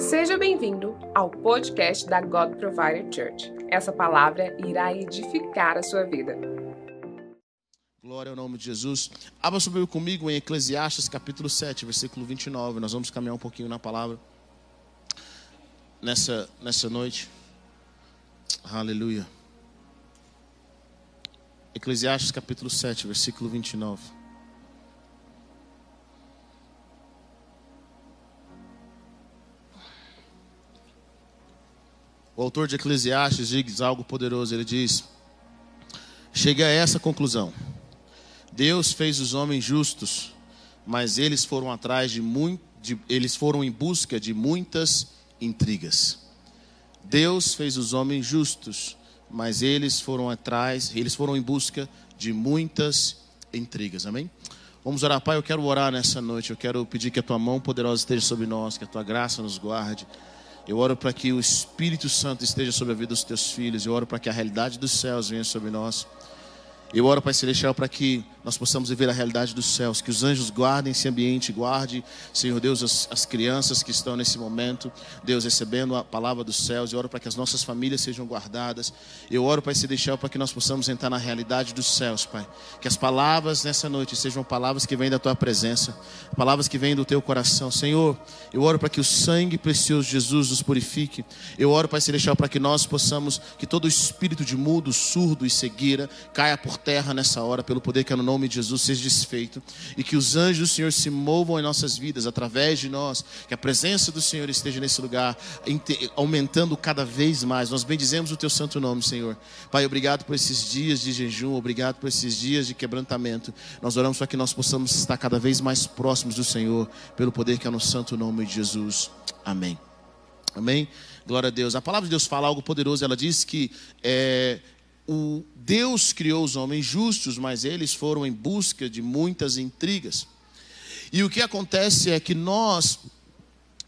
Seja bem-vindo ao podcast da God Provider Church. Essa palavra irá edificar a sua vida. Glória ao nome de Jesus. Abra sobre comigo em Eclesiastes capítulo 7, versículo 29. Nós vamos caminhar um pouquinho na palavra nessa, nessa noite. Aleluia. Eclesiastes capítulo 7, versículo 29. O autor de Eclesiastes diz algo poderoso. Ele diz: Cheguei a essa conclusão. Deus fez os homens justos, mas eles foram atrás de muito, de, eles foram em busca de muitas intrigas. Deus fez os homens justos, mas eles foram atrás, eles foram em busca de muitas intrigas. Amém? Vamos orar, Pai. Eu quero orar nessa noite. Eu quero pedir que a tua mão poderosa esteja sobre nós, que a tua graça nos guarde. Eu oro para que o Espírito Santo esteja sobre a vida dos teus filhos. Eu oro para que a realidade dos céus venha sobre nós. Eu oro, Pai Celestial, para que nós possamos viver a realidade dos céus, que os anjos guardem esse ambiente, guarde, Senhor Deus, as, as, crianças que estão nesse momento, Deus, recebendo a palavra dos céus. Eu oro para que as nossas famílias sejam guardadas. Eu oro, Pai Celestial, para que nós possamos entrar na realidade dos céus, Pai. Que as palavras nessa noite sejam palavras que vêm da Tua presença, palavras que vêm do Teu coração. Senhor, eu oro para que o sangue precioso de Jesus nos purifique. Eu oro, Pai Celestial, para que nós possamos, que todo espírito de mudo, surdo e cegueira caia por terra nessa hora, pelo poder que é no nome de Jesus seja desfeito. E que os anjos do Senhor se movam em nossas vidas, através de nós. Que a presença do Senhor esteja nesse lugar, aumentando cada vez mais. Nós bendizemos o Teu santo nome, Senhor. Pai, obrigado por esses dias de jejum, obrigado por esses dias de quebrantamento. Nós oramos para que nós possamos estar cada vez mais próximos do Senhor, pelo poder que é no santo nome de Jesus. Amém. Amém. Glória a Deus. A palavra de Deus fala algo poderoso. Ela diz que é, o Deus criou os homens justos, mas eles foram em busca de muitas intrigas. E o que acontece é que nós,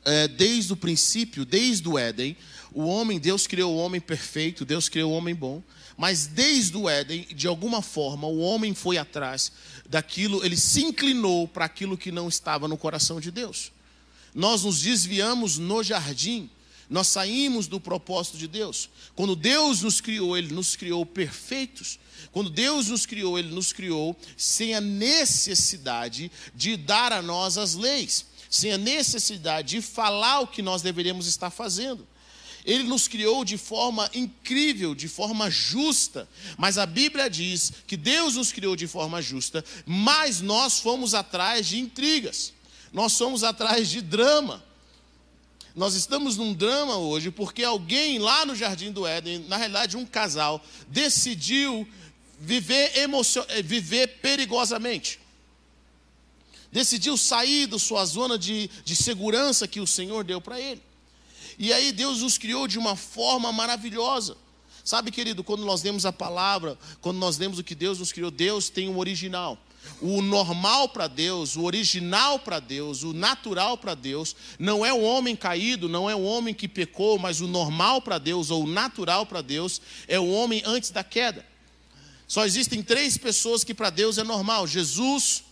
é, desde o princípio, desde o Éden, o homem, Deus criou o homem perfeito, Deus criou o homem bom, mas desde o Éden, de alguma forma, o homem foi atrás daquilo, ele se inclinou para aquilo que não estava no coração de Deus. Nós nos desviamos no jardim nós saímos do propósito de Deus. Quando Deus nos criou, Ele nos criou perfeitos. Quando Deus nos criou, Ele nos criou sem a necessidade de dar a nós as leis, sem a necessidade de falar o que nós deveríamos estar fazendo. Ele nos criou de forma incrível, de forma justa. Mas a Bíblia diz que Deus nos criou de forma justa, mas nós fomos atrás de intrigas, nós fomos atrás de drama. Nós estamos num drama hoje porque alguém lá no Jardim do Éden, na realidade um casal, decidiu viver, emocion... Eh, viver perigosamente. Decidiu sair da sua zona de, de segurança que o Senhor deu para ele. E aí Deus nos criou de uma forma maravilhosa. Sabe, querido, quando nós lemos a palavra, quando nós lemos o que Deus nos criou, Deus tem um original. O normal para Deus, o original para Deus, o natural para Deus, não é o homem caído, não é o homem que pecou, mas o normal para Deus, ou o natural para Deus, é o homem antes da queda. Só existem três pessoas que para Deus é normal: Jesus,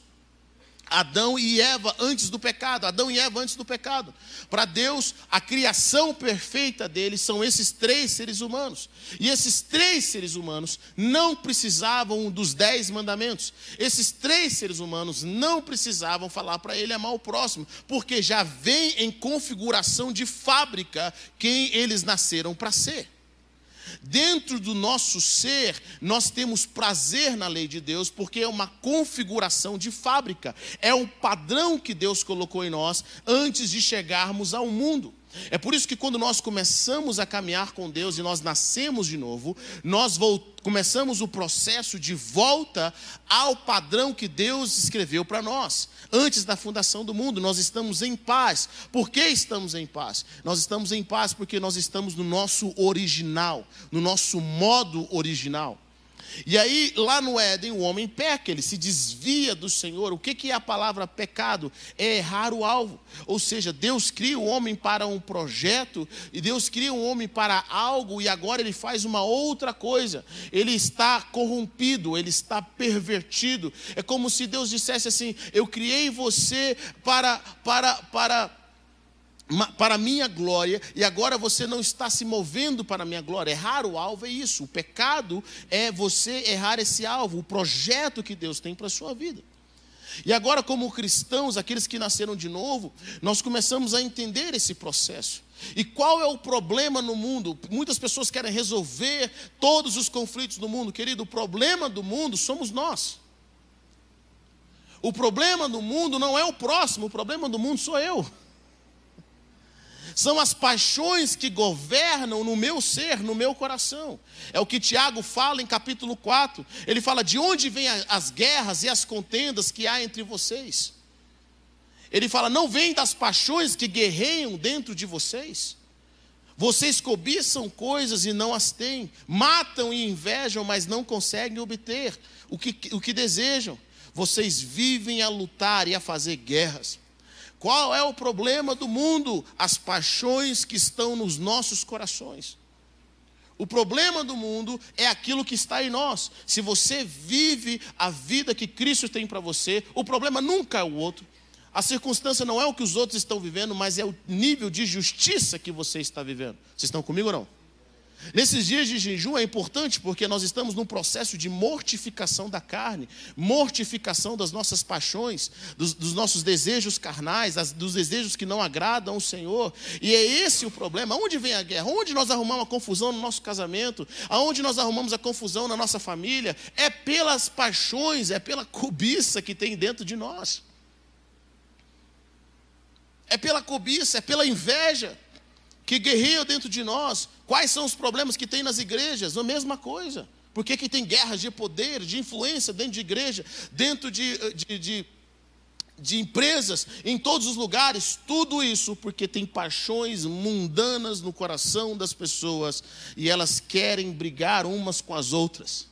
Adão e Eva antes do pecado, Adão e Eva antes do pecado. Para Deus, a criação perfeita dele são esses três seres humanos. E esses três seres humanos não precisavam dos dez mandamentos. Esses três seres humanos não precisavam falar para ele amar o próximo, porque já vem em configuração de fábrica quem eles nasceram para ser. Dentro do nosso ser, nós temos prazer na lei de Deus, porque é uma configuração de fábrica, é um padrão que Deus colocou em nós antes de chegarmos ao mundo. É por isso que quando nós começamos a caminhar com Deus e nós nascemos de novo, nós começamos o processo de volta ao padrão que Deus escreveu para nós. Antes da fundação do mundo, nós estamos em paz. Por que estamos em paz? Nós estamos em paz porque nós estamos no nosso original, no nosso modo original. E aí, lá no Éden, o homem peca, ele se desvia do Senhor. O que é a palavra pecado? É errar o alvo. Ou seja, Deus cria o homem para um projeto, e Deus cria o homem para algo, e agora ele faz uma outra coisa. Ele está corrompido, ele está pervertido. É como se Deus dissesse assim: Eu criei você para, para, para para a minha glória e agora você não está se movendo para a minha glória. Errar o alvo é isso. O pecado é você errar esse alvo, o projeto que Deus tem para a sua vida. E agora, como cristãos, aqueles que nasceram de novo, nós começamos a entender esse processo. E qual é o problema no mundo? Muitas pessoas querem resolver todos os conflitos do mundo. Querido, o problema do mundo somos nós. O problema do mundo não é o próximo, o problema do mundo sou eu. São as paixões que governam no meu ser, no meu coração. É o que Tiago fala em capítulo 4. Ele fala: de onde vêm as guerras e as contendas que há entre vocês? Ele fala: não vem das paixões que guerreiam dentro de vocês? Vocês cobiçam coisas e não as têm, matam e invejam, mas não conseguem obter o que, o que desejam. Vocês vivem a lutar e a fazer guerras. Qual é o problema do mundo? As paixões que estão nos nossos corações. O problema do mundo é aquilo que está em nós. Se você vive a vida que Cristo tem para você, o problema nunca é o outro. A circunstância não é o que os outros estão vivendo, mas é o nível de justiça que você está vivendo. Vocês estão comigo ou não? Nesses dias de jejum é importante porque nós estamos num processo de mortificação da carne, mortificação das nossas paixões, dos, dos nossos desejos carnais, dos desejos que não agradam ao Senhor. E é esse o problema. Onde vem a guerra? Onde nós arrumamos a confusão no nosso casamento? Aonde nós arrumamos a confusão na nossa família? É pelas paixões, é pela cobiça que tem dentro de nós. É pela cobiça, é pela inveja que guerreiam dentro de nós. Quais são os problemas que tem nas igrejas? A mesma coisa. Por que, que tem guerras de poder, de influência dentro de igreja, dentro de, de, de, de empresas, em todos os lugares? Tudo isso porque tem paixões mundanas no coração das pessoas e elas querem brigar umas com as outras.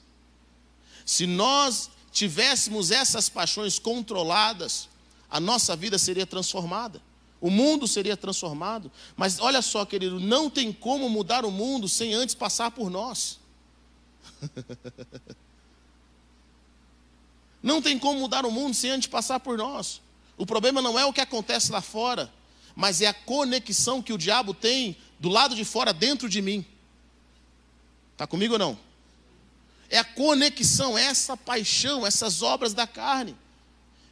Se nós tivéssemos essas paixões controladas, a nossa vida seria transformada. O mundo seria transformado. Mas olha só, querido, não tem como mudar o mundo sem antes passar por nós. não tem como mudar o mundo sem antes passar por nós. O problema não é o que acontece lá fora, mas é a conexão que o diabo tem do lado de fora dentro de mim. Está comigo ou não? É a conexão, é essa paixão, essas obras da carne.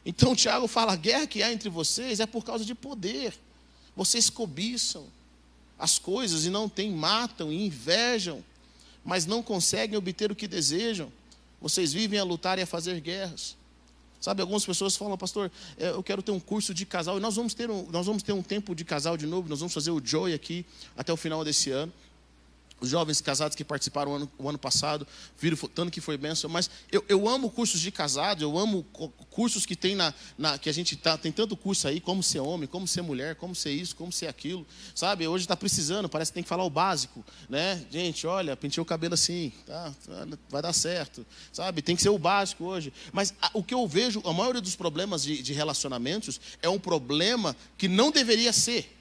Então Tiago fala: a guerra que há entre vocês é por causa de poder. Vocês cobiçam as coisas e não têm, matam e invejam, mas não conseguem obter o que desejam. Vocês vivem a lutar e a fazer guerras. Sabe, algumas pessoas falam, pastor, é, eu quero ter um curso de casal, e nós vamos ter um, nós vamos ter um tempo de casal de novo, nós vamos fazer o Joy aqui até o final desse ano os jovens casados que participaram o ano, o ano passado, viram tanto que foi bênção, mas eu, eu amo cursos de casado, eu amo cursos que tem na, na que a gente tá, tem tanto curso aí, como ser homem, como ser mulher, como ser isso, como ser aquilo, sabe? Hoje está precisando, parece que tem que falar o básico, né? Gente, olha, pentei o cabelo assim, tá, vai dar certo, sabe? Tem que ser o básico hoje. Mas a, o que eu vejo, a maioria dos problemas de, de relacionamentos é um problema que não deveria ser.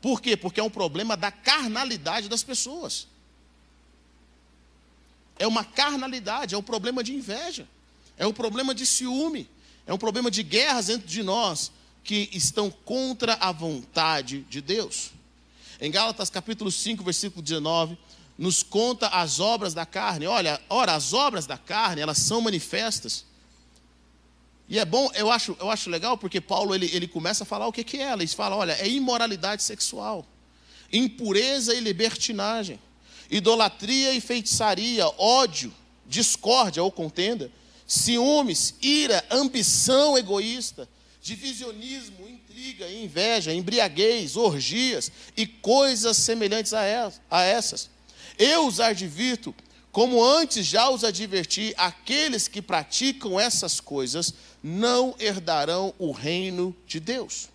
Por quê? Porque é um problema da carnalidade das pessoas. É uma carnalidade, é um problema de inveja, é um problema de ciúme, é um problema de guerras dentro de nós que estão contra a vontade de Deus. Em Gálatas capítulo 5, versículo 19, nos conta as obras da carne. Olha, ora, as obras da carne, elas são manifestas e é bom, eu acho, eu acho legal, porque Paulo ele, ele começa a falar o que, que é. Ele fala: olha, é imoralidade sexual, impureza e libertinagem, idolatria e feitiçaria, ódio, discórdia ou contenda, ciúmes, ira, ambição egoísta, divisionismo, intriga, inveja, embriaguez, orgias e coisas semelhantes a essas. Eu os advirto, como antes já os adverti, aqueles que praticam essas coisas não herdarão o reino de Deus.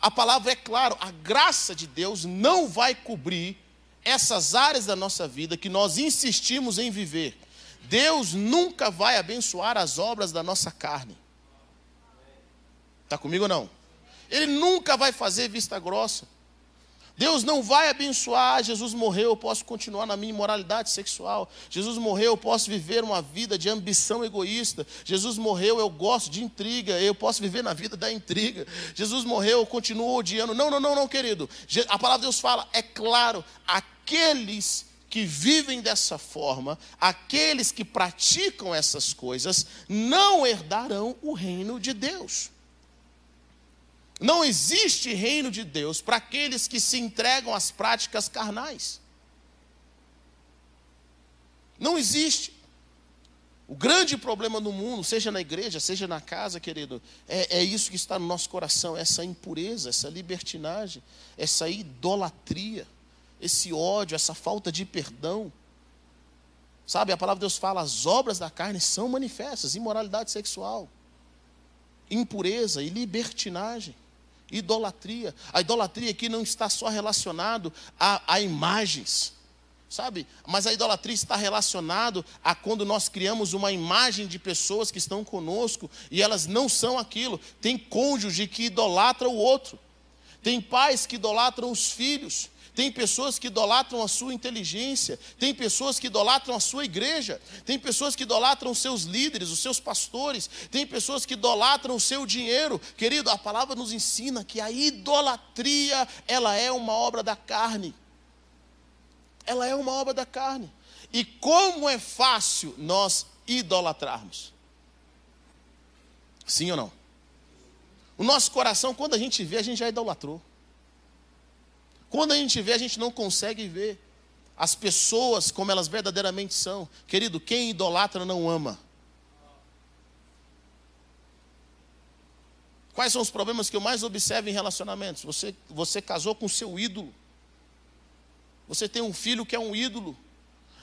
A palavra é clara, a graça de Deus não vai cobrir essas áreas da nossa vida que nós insistimos em viver. Deus nunca vai abençoar as obras da nossa carne. Está comigo ou não? Ele nunca vai fazer vista grossa. Deus não vai abençoar. Jesus morreu, eu posso continuar na minha imoralidade sexual. Jesus morreu, eu posso viver uma vida de ambição egoísta. Jesus morreu, eu gosto de intriga, eu posso viver na vida da intriga. Jesus morreu, eu continuo odiando. Não, não, não, não, querido. A palavra de Deus fala, é claro, aqueles que vivem dessa forma, aqueles que praticam essas coisas, não herdarão o reino de Deus. Não existe reino de Deus para aqueles que se entregam às práticas carnais. Não existe. O grande problema no mundo, seja na igreja, seja na casa, querido, é, é isso que está no nosso coração: essa impureza, essa libertinagem, essa idolatria, esse ódio, essa falta de perdão. Sabe, a palavra de Deus fala: as obras da carne são manifestas, imoralidade sexual, impureza e libertinagem. Idolatria. A idolatria aqui não está só relacionado a, a imagens, sabe? Mas a idolatria está relacionado a quando nós criamos uma imagem de pessoas que estão conosco e elas não são aquilo. Tem cônjuge que idolatra o outro. Tem pais que idolatram os filhos. Tem pessoas que idolatram a sua inteligência, tem pessoas que idolatram a sua igreja, tem pessoas que idolatram os seus líderes, os seus pastores, tem pessoas que idolatram o seu dinheiro. Querido, a palavra nos ensina que a idolatria, ela é uma obra da carne. Ela é uma obra da carne. E como é fácil nós idolatrarmos? Sim ou não? O nosso coração, quando a gente vê, a gente já idolatrou. Quando a gente vê, a gente não consegue ver as pessoas como elas verdadeiramente são. Querido, quem idolatra não ama. Quais são os problemas que eu mais observo em relacionamentos? Você, você casou com seu ídolo. Você tem um filho que é um ídolo.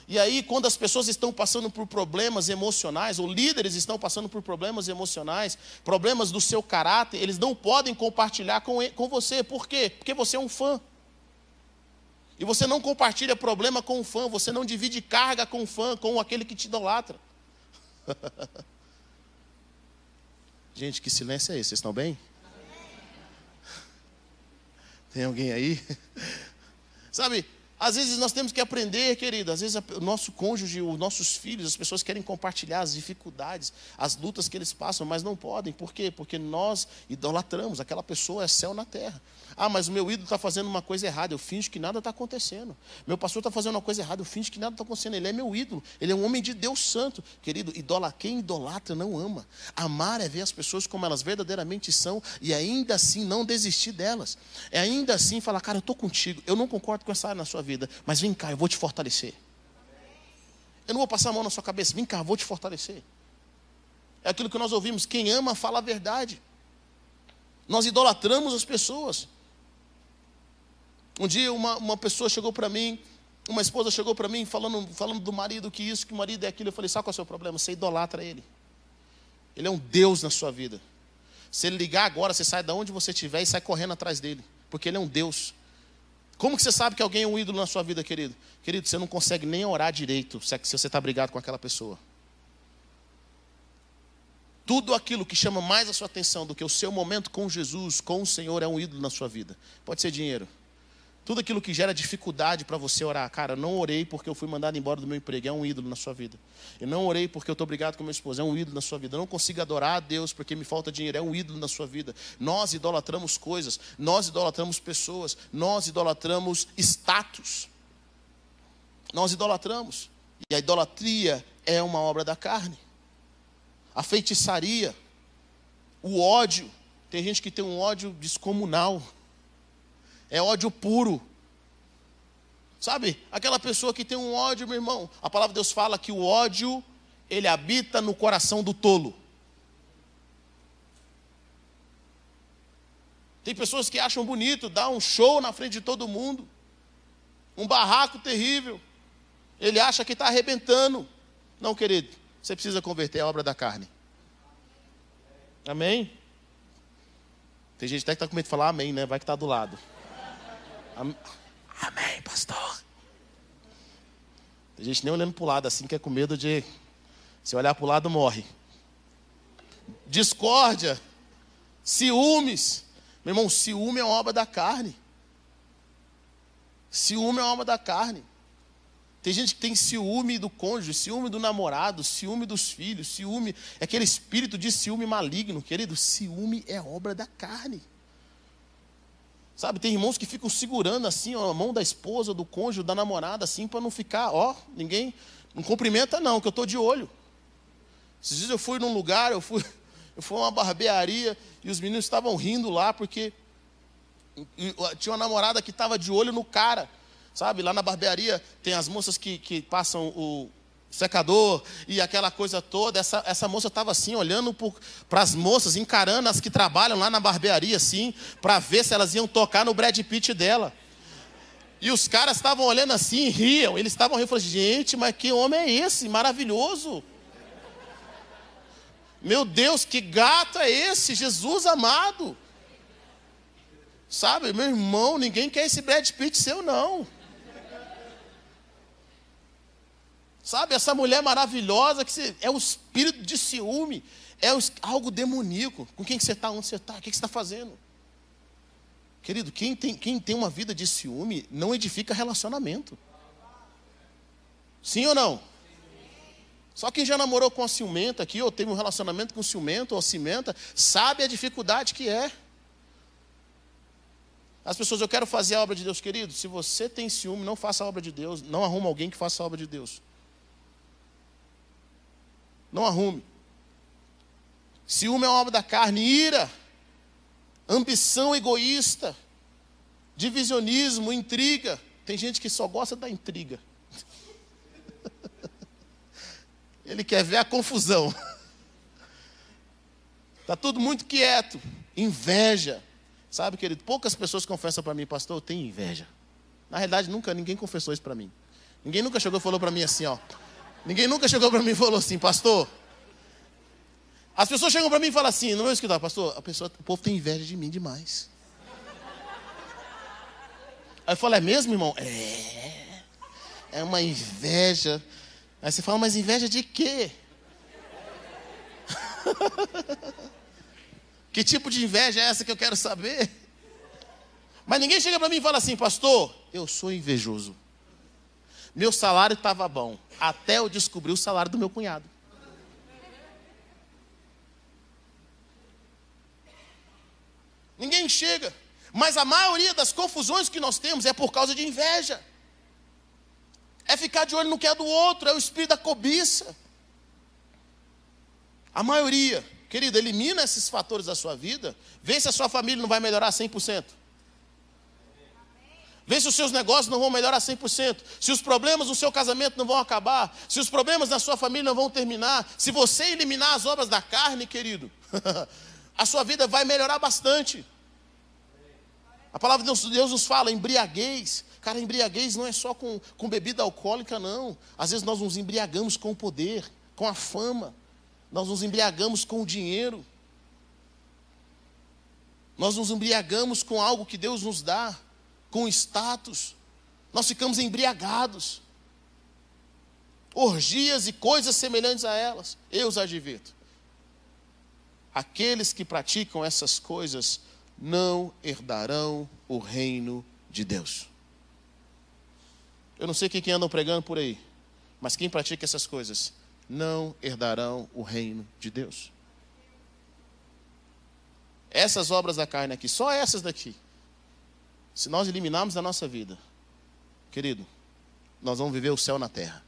E aí, quando as pessoas estão passando por problemas emocionais, ou líderes estão passando por problemas emocionais, problemas do seu caráter, eles não podem compartilhar com, com você. Por quê? Porque você é um fã. E você não compartilha problema com o fã, você não divide carga com o fã, com aquele que te idolatra. Gente, que silêncio é esse? Vocês estão bem? Tem alguém aí? Sabe, às vezes nós temos que aprender, querido. Às vezes o nosso cônjuge, os nossos filhos, as pessoas querem compartilhar as dificuldades, as lutas que eles passam, mas não podem. Por quê? Porque nós idolatramos. Aquela pessoa é céu na terra. Ah, mas o meu ídolo está fazendo uma coisa errada. Eu finjo que nada está acontecendo. Meu pastor está fazendo uma coisa errada. Eu finjo que nada está acontecendo. Ele é meu ídolo. Ele é um homem de Deus santo. Querido, idola, quem idolatra não ama. Amar é ver as pessoas como elas verdadeiramente são e ainda assim não desistir delas. É ainda assim falar, cara, eu estou contigo. Eu não concordo com essa área na sua vida mas vem cá, eu vou te fortalecer. Eu não vou passar a mão na sua cabeça, vem cá, eu vou te fortalecer. É aquilo que nós ouvimos: quem ama fala a verdade. Nós idolatramos as pessoas. Um dia uma, uma pessoa chegou para mim, uma esposa chegou para mim falando, falando do marido que isso, que o marido é aquilo. Eu falei: sabe qual é o seu problema? Você idolatra ele. Ele é um Deus na sua vida. Se ele ligar agora, você sai de onde você estiver e sai correndo atrás dele, porque ele é um Deus. Como que você sabe que alguém é um ídolo na sua vida, querido? Querido, você não consegue nem orar direito se você está brigado com aquela pessoa. Tudo aquilo que chama mais a sua atenção do que o seu momento com Jesus, com o Senhor, é um ídolo na sua vida. Pode ser dinheiro, tudo aquilo que gera dificuldade para você orar. Cara, não orei porque eu fui mandado embora do meu emprego. É um ídolo na sua vida. Eu não orei porque eu estou brigado com minha esposa. É um ídolo na sua vida. Eu não consigo adorar a Deus porque me falta dinheiro. É um ídolo na sua vida. Nós idolatramos coisas. Nós idolatramos pessoas. Nós idolatramos status. Nós idolatramos. E a idolatria é uma obra da carne. A feitiçaria. O ódio. Tem gente que tem um ódio descomunal é ódio puro. Sabe? Aquela pessoa que tem um ódio, meu irmão. A palavra de Deus fala que o ódio, ele habita no coração do tolo. Tem pessoas que acham bonito dar um show na frente de todo mundo. Um barraco terrível. Ele acha que está arrebentando. Não, querido. Você precisa converter a obra da carne. Amém? Tem gente até que está com medo de falar amém, né? Vai que está do lado. Amém, pastor. Tem gente nem olhando para o lado assim, que é com medo de. Se olhar para o lado, morre. Discórdia, ciúmes. Meu irmão, ciúme é uma obra da carne. Ciúme é uma alma da carne. Tem gente que tem ciúme do cônjuge, ciúme do namorado, ciúme dos filhos, ciúme, é aquele espírito de ciúme maligno, querido. Ciúme é obra da carne. Sabe, tem irmãos que ficam segurando assim ó, a mão da esposa, do cônjuge, da namorada, assim, para não ficar, ó, ninguém, não cumprimenta não, que eu estou de olho. Esses dias eu fui num lugar, eu fui, eu fui a uma barbearia e os meninos estavam rindo lá porque tinha uma namorada que estava de olho no cara. Sabe, lá na barbearia tem as moças que, que passam o secador e aquela coisa toda. Essa, essa moça estava assim, olhando para as moças, encarando as que trabalham lá na barbearia, assim, para ver se elas iam tocar no Brad Pitt dela. E os caras estavam olhando assim, riam. Eles estavam rindo. Falei, gente, mas que homem é esse? Maravilhoso. Meu Deus, que gato é esse? Jesus amado. Sabe, meu irmão, ninguém quer esse Brad Pitt seu, não. Sabe, essa mulher maravilhosa, que é o espírito de ciúme, é algo demoníaco. Com quem que você está? Onde você está? O que, que você está fazendo? Querido, quem tem, quem tem uma vida de ciúme não edifica relacionamento. Sim ou não? Só quem já namorou com a ciumenta aqui, ou teve um relacionamento com ciumento ou cimenta, sabe a dificuldade que é. As pessoas, eu quero fazer a obra de Deus, querido. Se você tem ciúme, não faça a obra de Deus. Não arruma alguém que faça a obra de Deus. Não arrume. Ciúme é uma obra da carne, ira, ambição egoísta, divisionismo, intriga. Tem gente que só gosta da intriga. Ele quer ver a confusão. Está tudo muito quieto. Inveja. Sabe, querido, poucas pessoas confessam para mim, pastor, eu tenho inveja. Na realidade, nunca ninguém confessou isso para mim. Ninguém nunca chegou e falou para mim assim, ó. Ninguém nunca chegou para mim e falou assim, pastor. As pessoas chegam para mim e falam assim, no meu escritório, pastor, a pessoa, o povo tem inveja de mim demais. Aí eu falo, é mesmo, irmão? É. É uma inveja. Aí você fala, mas inveja de quê? que tipo de inveja é essa que eu quero saber? Mas ninguém chega para mim e fala assim, pastor, eu sou invejoso. Meu salário estava bom, até eu descobrir o salário do meu cunhado. Ninguém chega. Mas a maioria das confusões que nós temos é por causa de inveja. É ficar de olho no que é do outro, é o espírito da cobiça. A maioria, querido, elimina esses fatores da sua vida, vê se a sua família não vai melhorar 100%. Vê se os seus negócios não vão melhorar 100%. Se os problemas do seu casamento não vão acabar. Se os problemas da sua família não vão terminar. Se você eliminar as obras da carne, querido, a sua vida vai melhorar bastante. A palavra de Deus nos fala, embriaguez. Cara, embriaguez não é só com, com bebida alcoólica, não. Às vezes nós nos embriagamos com o poder, com a fama. Nós nos embriagamos com o dinheiro. Nós nos embriagamos com algo que Deus nos dá com status, nós ficamos embriagados. Orgias e coisas semelhantes a elas, eu os advirto. Aqueles que praticam essas coisas não herdarão o reino de Deus. Eu não sei quem que andam pregando por aí, mas quem pratica essas coisas não herdarão o reino de Deus. Essas obras da carne aqui, só essas daqui, se nós eliminarmos da nossa vida, querido, nós vamos viver o céu na terra.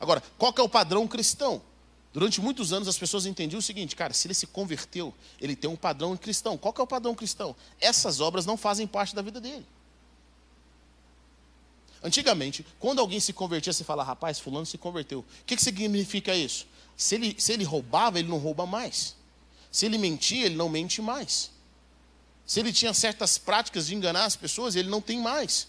Agora, qual que é o padrão cristão? Durante muitos anos as pessoas entendiam o seguinte, cara, se ele se converteu, ele tem um padrão cristão. Qual que é o padrão cristão? Essas obras não fazem parte da vida dele. Antigamente, quando alguém se convertia, você fala, rapaz, fulano se converteu. O que, que significa isso? Se ele, se ele roubava, ele não rouba mais. Se ele mentia, ele não mente mais. Se ele tinha certas práticas de enganar as pessoas, ele não tem mais.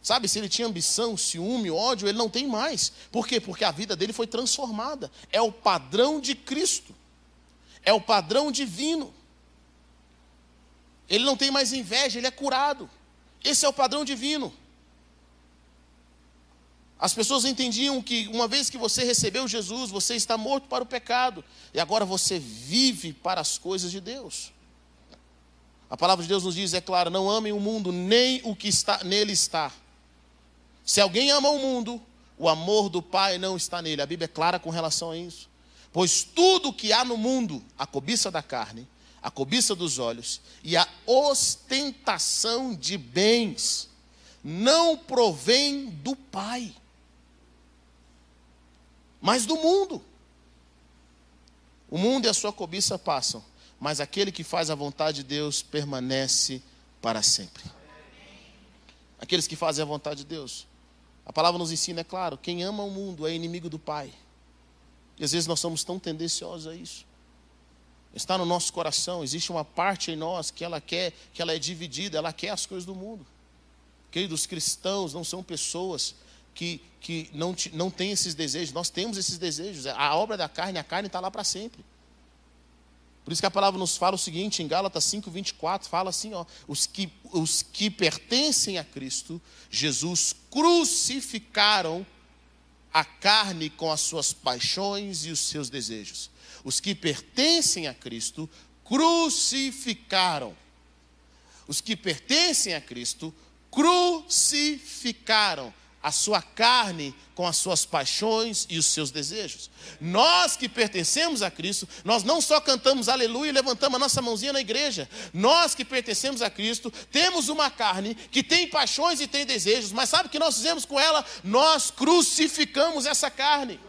Sabe, se ele tinha ambição, ciúme, ódio, ele não tem mais. Por quê? Porque a vida dele foi transformada. É o padrão de Cristo. É o padrão divino. Ele não tem mais inveja, ele é curado. Esse é o padrão divino. As pessoas entendiam que uma vez que você recebeu Jesus, você está morto para o pecado, e agora você vive para as coisas de Deus. A palavra de Deus nos diz, é claro, não amem o mundo, nem o que está nele está. Se alguém ama o mundo, o amor do Pai não está nele. A Bíblia é clara com relação a isso. Pois tudo que há no mundo, a cobiça da carne, a cobiça dos olhos e a ostentação de bens, não provém do Pai, mas do mundo. O mundo e a sua cobiça passam, mas aquele que faz a vontade de Deus permanece para sempre. Aqueles que fazem a vontade de Deus. A palavra nos ensina, é claro, quem ama o mundo é inimigo do Pai. E às vezes nós somos tão tendenciosos a isso. Está no nosso coração, existe uma parte em nós que ela quer, que ela é dividida, ela quer as coisas do mundo. Queridos cristãos não são pessoas que, que não, não têm esses desejos, nós temos esses desejos. A obra da carne, a carne está lá para sempre. Por isso que a palavra nos fala o seguinte, em Gálatas 5, 24, fala assim: ó, os, que, os que pertencem a Cristo, Jesus crucificaram a carne com as suas paixões e os seus desejos. Os que pertencem a Cristo crucificaram. Os que pertencem a Cristo crucificaram a sua carne com as suas paixões e os seus desejos. Nós que pertencemos a Cristo, nós não só cantamos aleluia e levantamos a nossa mãozinha na igreja. Nós que pertencemos a Cristo, temos uma carne que tem paixões e tem desejos, mas sabe o que nós fizemos com ela? Nós crucificamos essa carne.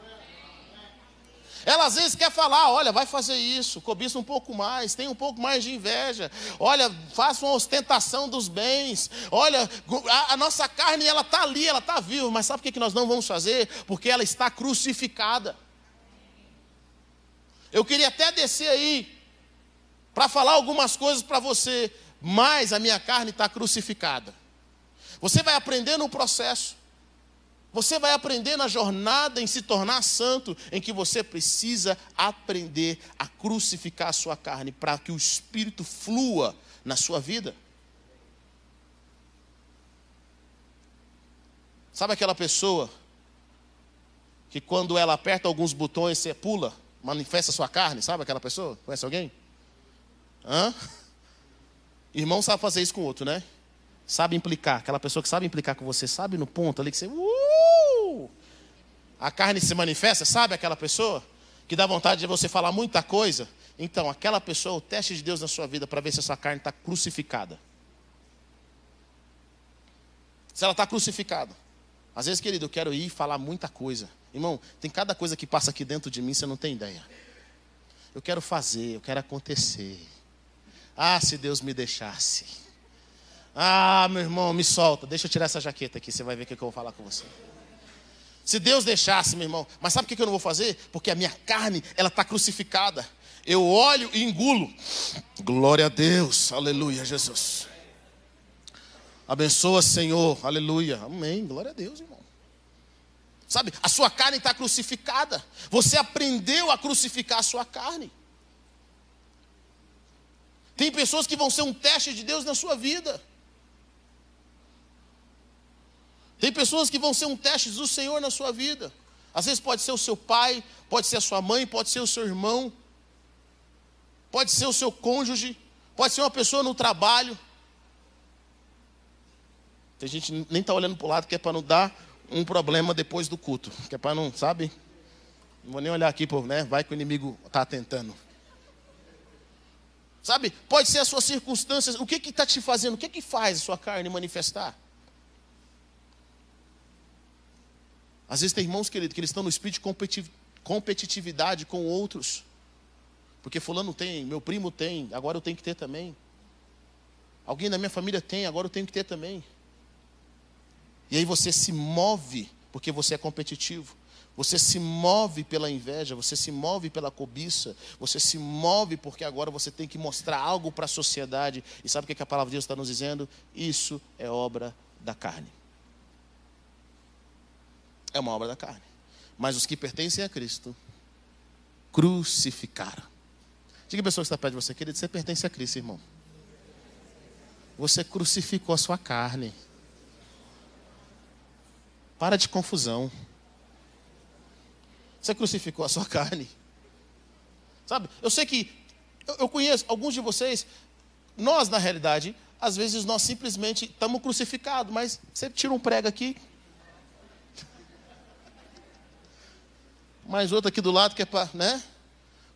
Ela às vezes quer falar, olha, vai fazer isso, cobiça um pouco mais, tem um pouco mais de inveja. Olha, faça uma ostentação dos bens. Olha, a, a nossa carne ela está ali, ela está viva, mas sabe o que, que nós não vamos fazer? Porque ela está crucificada. Eu queria até descer aí para falar algumas coisas para você, mas a minha carne está crucificada. Você vai aprender no processo. Você vai aprender na jornada em se tornar santo, em que você precisa aprender a crucificar a sua carne para que o espírito flua na sua vida. Sabe aquela pessoa que quando ela aperta alguns botões você pula, manifesta sua carne? Sabe aquela pessoa? Conhece alguém? Hã? Irmão sabe fazer isso com o outro, né? Sabe implicar. Aquela pessoa que sabe implicar com você, sabe no ponto ali que você. Uh! A carne se manifesta, sabe aquela pessoa? Que dá vontade de você falar muita coisa. Então, aquela pessoa é o teste de Deus na sua vida para ver se a sua carne está crucificada. Se ela está crucificada. Às vezes, querido, eu quero ir falar muita coisa. Irmão, tem cada coisa que passa aqui dentro de mim, você não tem ideia. Eu quero fazer, eu quero acontecer. Ah, se Deus me deixasse. Ah, meu irmão, me solta. Deixa eu tirar essa jaqueta aqui, você vai ver o que eu vou falar com você. Se Deus deixasse, meu irmão, mas sabe o que eu não vou fazer? Porque a minha carne, ela está crucificada. Eu olho e engulo. Glória a Deus, aleluia, Jesus. Abençoa, Senhor, aleluia, amém. Glória a Deus, irmão. Sabe, a sua carne está crucificada. Você aprendeu a crucificar a sua carne. Tem pessoas que vão ser um teste de Deus na sua vida. Tem pessoas que vão ser um teste do Senhor na sua vida. Às vezes pode ser o seu pai, pode ser a sua mãe, pode ser o seu irmão, pode ser o seu cônjuge, pode ser uma pessoa no trabalho. Tem gente que nem está olhando para o lado que é para não dar um problema depois do culto, que é para não, sabe? Não vou nem olhar aqui, pô, né? Vai que o inimigo está tentando. Sabe? Pode ser as suas circunstâncias. O que está te fazendo? O que, que faz a sua carne manifestar? Às vezes tem irmãos, querido, que eles estão no espírito de competitividade com outros. Porque fulano tem, meu primo tem, agora eu tenho que ter também. Alguém da minha família tem, agora eu tenho que ter também. E aí você se move porque você é competitivo. Você se move pela inveja, você se move pela cobiça, você se move porque agora você tem que mostrar algo para a sociedade. E sabe o que a palavra de Deus está nos dizendo? Isso é obra da carne é uma obra da carne. Mas os que pertencem a Cristo crucificaram. Diga a pessoa que está perto de você, querido, você pertence a Cristo, irmão. Você crucificou a sua carne. Para de confusão. Você crucificou a sua carne. Sabe, eu sei que, eu, eu conheço alguns de vocês, nós, na realidade, às vezes nós simplesmente estamos crucificados, mas você tira um prego aqui. Mais outro aqui do lado que é para, né?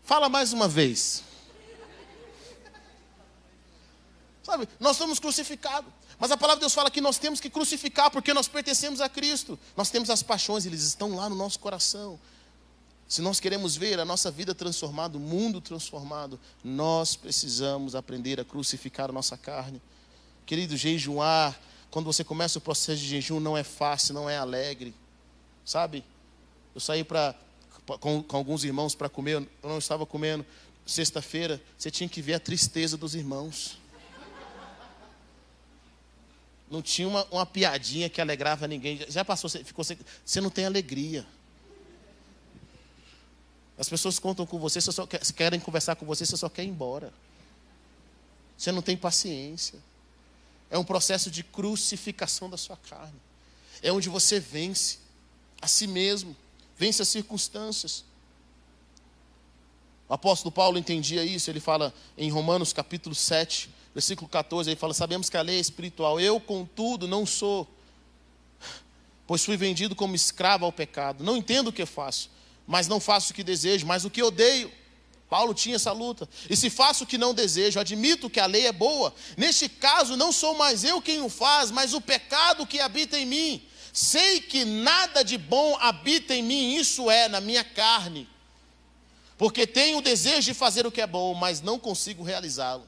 Fala mais uma vez. Sabe, nós estamos crucificados. Mas a palavra de Deus fala que nós temos que crucificar porque nós pertencemos a Cristo. Nós temos as paixões, eles estão lá no nosso coração. Se nós queremos ver a nossa vida transformada, o mundo transformado, nós precisamos aprender a crucificar a nossa carne. Querido, jejuar, quando você começa o processo de jejum, não é fácil, não é alegre. Sabe? Eu saí pra, com, com alguns irmãos para comer, eu não estava comendo. Sexta-feira, você tinha que ver a tristeza dos irmãos. Não tinha uma, uma piadinha que alegrava ninguém. Já passou, você, ficou, você não tem alegria. As pessoas contam com você, você só quer, querem conversar com você, você só quer ir embora. Você não tem paciência. É um processo de crucificação da sua carne. É onde você vence a si mesmo, vence as circunstâncias. O apóstolo Paulo entendia isso, ele fala em Romanos capítulo 7, versículo 14, ele fala: Sabemos que a lei é espiritual, eu, contudo, não sou, pois fui vendido como escravo ao pecado. Não entendo o que faço mas não faço o que desejo, mas o que odeio. Paulo tinha essa luta. E se faço o que não desejo, admito que a lei é boa. Neste caso, não sou mais eu quem o faz, mas o pecado que habita em mim. Sei que nada de bom habita em mim, isso é, na minha carne. Porque tenho o desejo de fazer o que é bom, mas não consigo realizá-lo.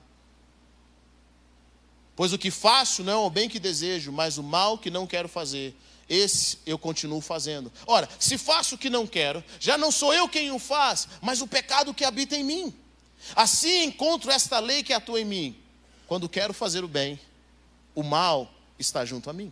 Pois o que faço não é o bem que desejo, mas o mal que não quero fazer esse eu continuo fazendo. Ora, se faço o que não quero, já não sou eu quem o faz, mas o pecado que habita em mim. Assim encontro esta lei que atua em mim. Quando quero fazer o bem, o mal está junto a mim.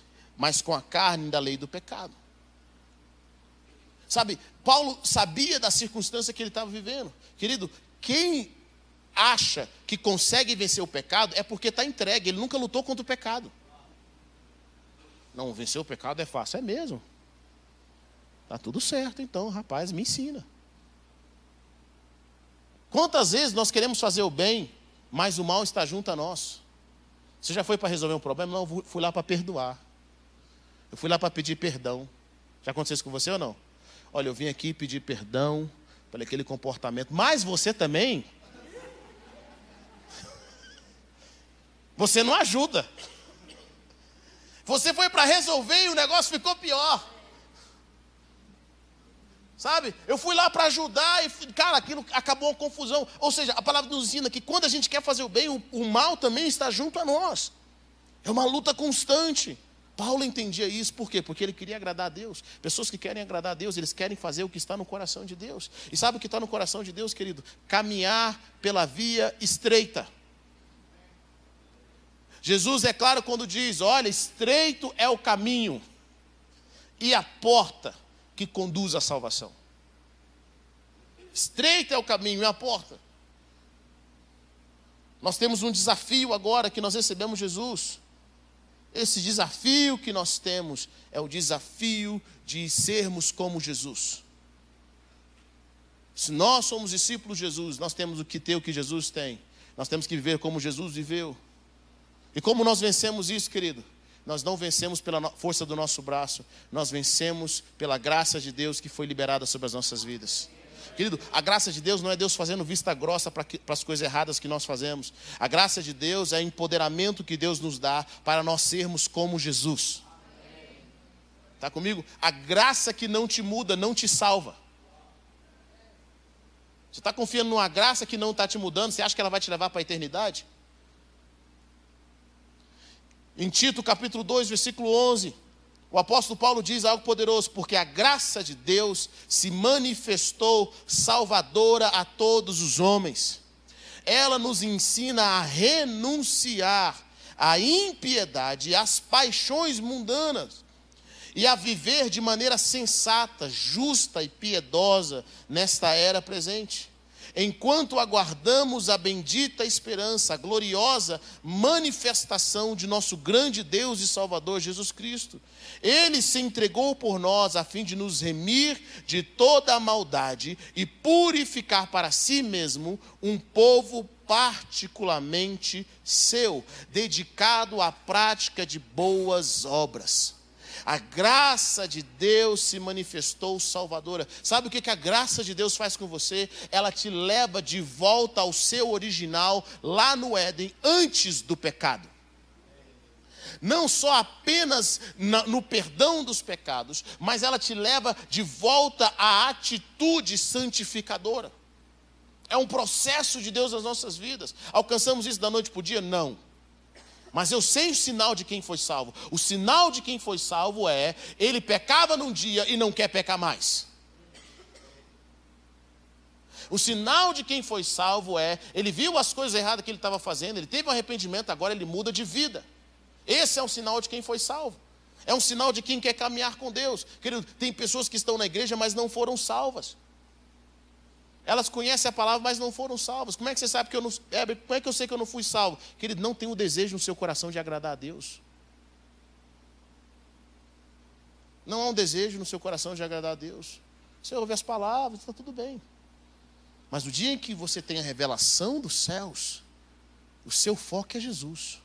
mas com a carne da lei do pecado. Sabe, Paulo sabia da circunstância que ele estava vivendo. Querido, quem acha que consegue vencer o pecado é porque está entregue, ele nunca lutou contra o pecado. Não, vencer o pecado é fácil. É mesmo. Tá tudo certo, então, rapaz, me ensina. Quantas vezes nós queremos fazer o bem, mas o mal está junto a nós? Você já foi para resolver um problema? Não, fui lá para perdoar. Eu fui lá para pedir perdão. Já aconteceu isso com você ou não? Olha, eu vim aqui pedir perdão pelo aquele comportamento. Mas você também. Você não ajuda. Você foi para resolver e o negócio ficou pior. Sabe? Eu fui lá para ajudar e, cara, aquilo acabou uma confusão. Ou seja, a palavra nos ensina que quando a gente quer fazer o bem, o, o mal também está junto a nós. É uma luta constante. Paulo entendia isso, por quê? Porque ele queria agradar a Deus. Pessoas que querem agradar a Deus, eles querem fazer o que está no coração de Deus. E sabe o que está no coração de Deus, querido? Caminhar pela via estreita. Jesus é claro quando diz: olha, estreito é o caminho e a porta que conduz à salvação. Estreito é o caminho e a porta. Nós temos um desafio agora que nós recebemos Jesus. Esse desafio que nós temos é o desafio de sermos como Jesus. Se nós somos discípulos de Jesus, nós temos o que ter o que Jesus tem. Nós temos que viver como Jesus viveu. E como nós vencemos isso, querido? Nós não vencemos pela força do nosso braço, nós vencemos pela graça de Deus que foi liberada sobre as nossas vidas. Querido, a graça de Deus não é Deus fazendo vista grossa para as coisas erradas que nós fazemos. A graça de Deus é empoderamento que Deus nos dá para nós sermos como Jesus. Está comigo? A graça que não te muda, não te salva. Você está confiando numa graça que não está te mudando, você acha que ela vai te levar para a eternidade? Em Tito capítulo 2, versículo 11, o apóstolo Paulo diz algo poderoso, porque a graça de Deus se manifestou salvadora a todos os homens. ela nos ensina a renunciar à impiedade às paixões mundanas e a viver de maneira sensata, justa e piedosa nesta era presente enquanto aguardamos a bendita esperança, a gloriosa manifestação de nosso grande Deus e Salvador Jesus Cristo. Ele se entregou por nós a fim de nos remir de toda a maldade e purificar para si mesmo um povo particularmente seu, dedicado à prática de boas obras. A graça de Deus se manifestou salvadora. Sabe o que, a graça de Deus faz com você? Ela te leva de volta ao seu original, lá no Éden, antes do pecado. Não só apenas no perdão dos pecados, mas ela te leva de volta à atitude santificadora. É um processo de Deus nas nossas vidas. Alcançamos isso da noite para o dia? Não. Mas eu sei o sinal de quem foi salvo. O sinal de quem foi salvo é: ele pecava num dia e não quer pecar mais. O sinal de quem foi salvo é: ele viu as coisas erradas que ele estava fazendo, ele teve um arrependimento, agora ele muda de vida. Esse é um sinal de quem foi salvo. É um sinal de quem quer caminhar com Deus. Querido, tem pessoas que estão na igreja, mas não foram salvas. Elas conhecem a palavra, mas não foram salvas. Como é que você sabe que eu não. É, como é que eu sei que eu não fui salvo? Querido, não tem o desejo no seu coração de agradar a Deus. Não há um desejo no seu coração de agradar a Deus. Você ouve as palavras, está tudo bem. Mas no dia em que você tem a revelação dos céus, o seu foco é Jesus.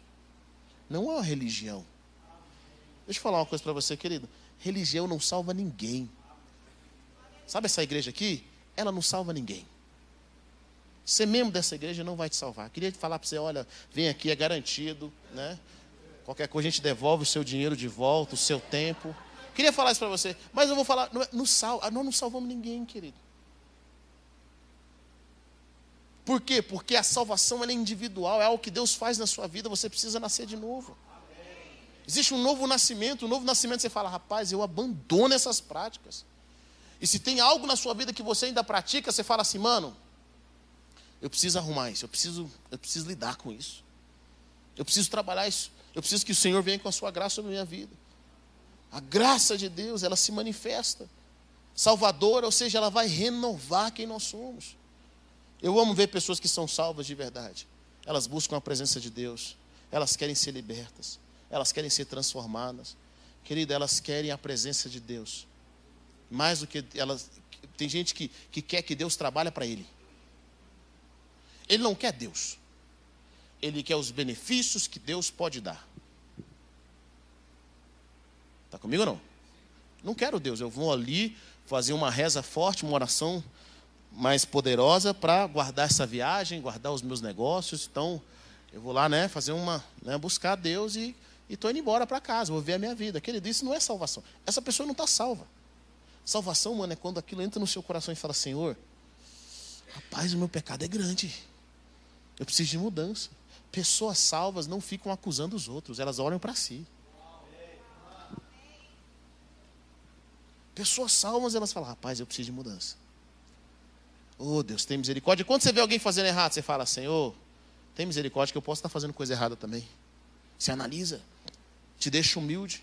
Não é a religião. Deixa eu falar uma coisa para você, querido. Religião não salva ninguém. Sabe essa igreja aqui? ela não salva ninguém. Ser membro dessa igreja não vai te salvar. Queria falar para você, olha, vem aqui, é garantido, né? Qualquer coisa a gente devolve o seu dinheiro de volta, o seu tempo. Queria falar isso para você, mas eu vou falar, não, é, não sal, nós não salvamos ninguém, querido. Por quê? Porque a salvação é individual, é algo que Deus faz na sua vida, você precisa nascer de novo. Existe um novo nascimento, um novo nascimento, você fala, rapaz, eu abandono essas práticas. E se tem algo na sua vida que você ainda pratica, você fala assim, mano, eu preciso arrumar isso, eu preciso, eu preciso lidar com isso. Eu preciso trabalhar isso. Eu preciso que o Senhor venha com a sua graça sobre a minha vida. A graça de Deus, ela se manifesta. Salvadora, ou seja, ela vai renovar quem nós somos. Eu amo ver pessoas que são salvas de verdade. Elas buscam a presença de Deus. Elas querem ser libertas. Elas querem ser transformadas. Querida, elas querem a presença de Deus. Mais do que elas. Tem gente que, que quer que Deus trabalhe para ele. Ele não quer Deus. Ele quer os benefícios que Deus pode dar. Está comigo ou não? Não quero Deus. Eu vou ali fazer uma reza forte, uma oração mais poderosa para guardar essa viagem, guardar os meus negócios. Então, eu vou lá, né, fazer uma, né, buscar Deus e estou indo embora para casa, vou ver a minha vida. Querido, isso não é salvação. Essa pessoa não está salva. Salvação, mano, é quando aquilo entra no seu coração e fala: Senhor, rapaz, o meu pecado é grande. Eu preciso de mudança. Pessoas salvas não ficam acusando os outros, elas olham para si. Pessoas salvas, elas falam: Rapaz, eu preciso de mudança. Oh, Deus, tem misericórdia. Quando você vê alguém fazendo errado, você fala: Senhor, tem misericórdia que eu posso estar fazendo coisa errada também. Você analisa, te deixa humilde.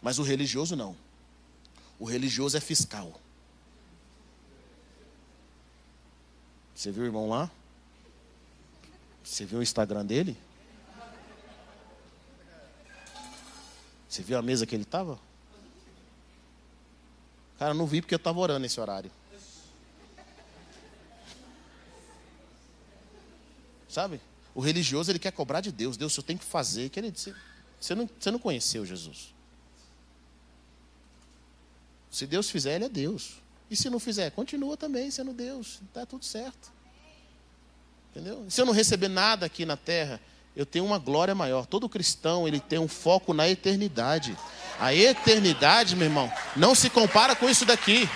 Mas o religioso não. O religioso é fiscal. Você viu o irmão lá? Você viu o Instagram dele? Você viu a mesa que ele estava? Cara, não vi porque eu estava orando nesse horário. Sabe? O religioso ele quer cobrar de Deus. Deus, eu tenho que fazer. Querido, você não, você não conheceu Jesus. Se Deus fizer, Ele é Deus. E se não fizer, continua também sendo Deus. Está tudo certo. Entendeu? Se eu não receber nada aqui na terra, eu tenho uma glória maior. Todo cristão, ele tem um foco na eternidade. A eternidade, meu irmão, não se compara com isso daqui.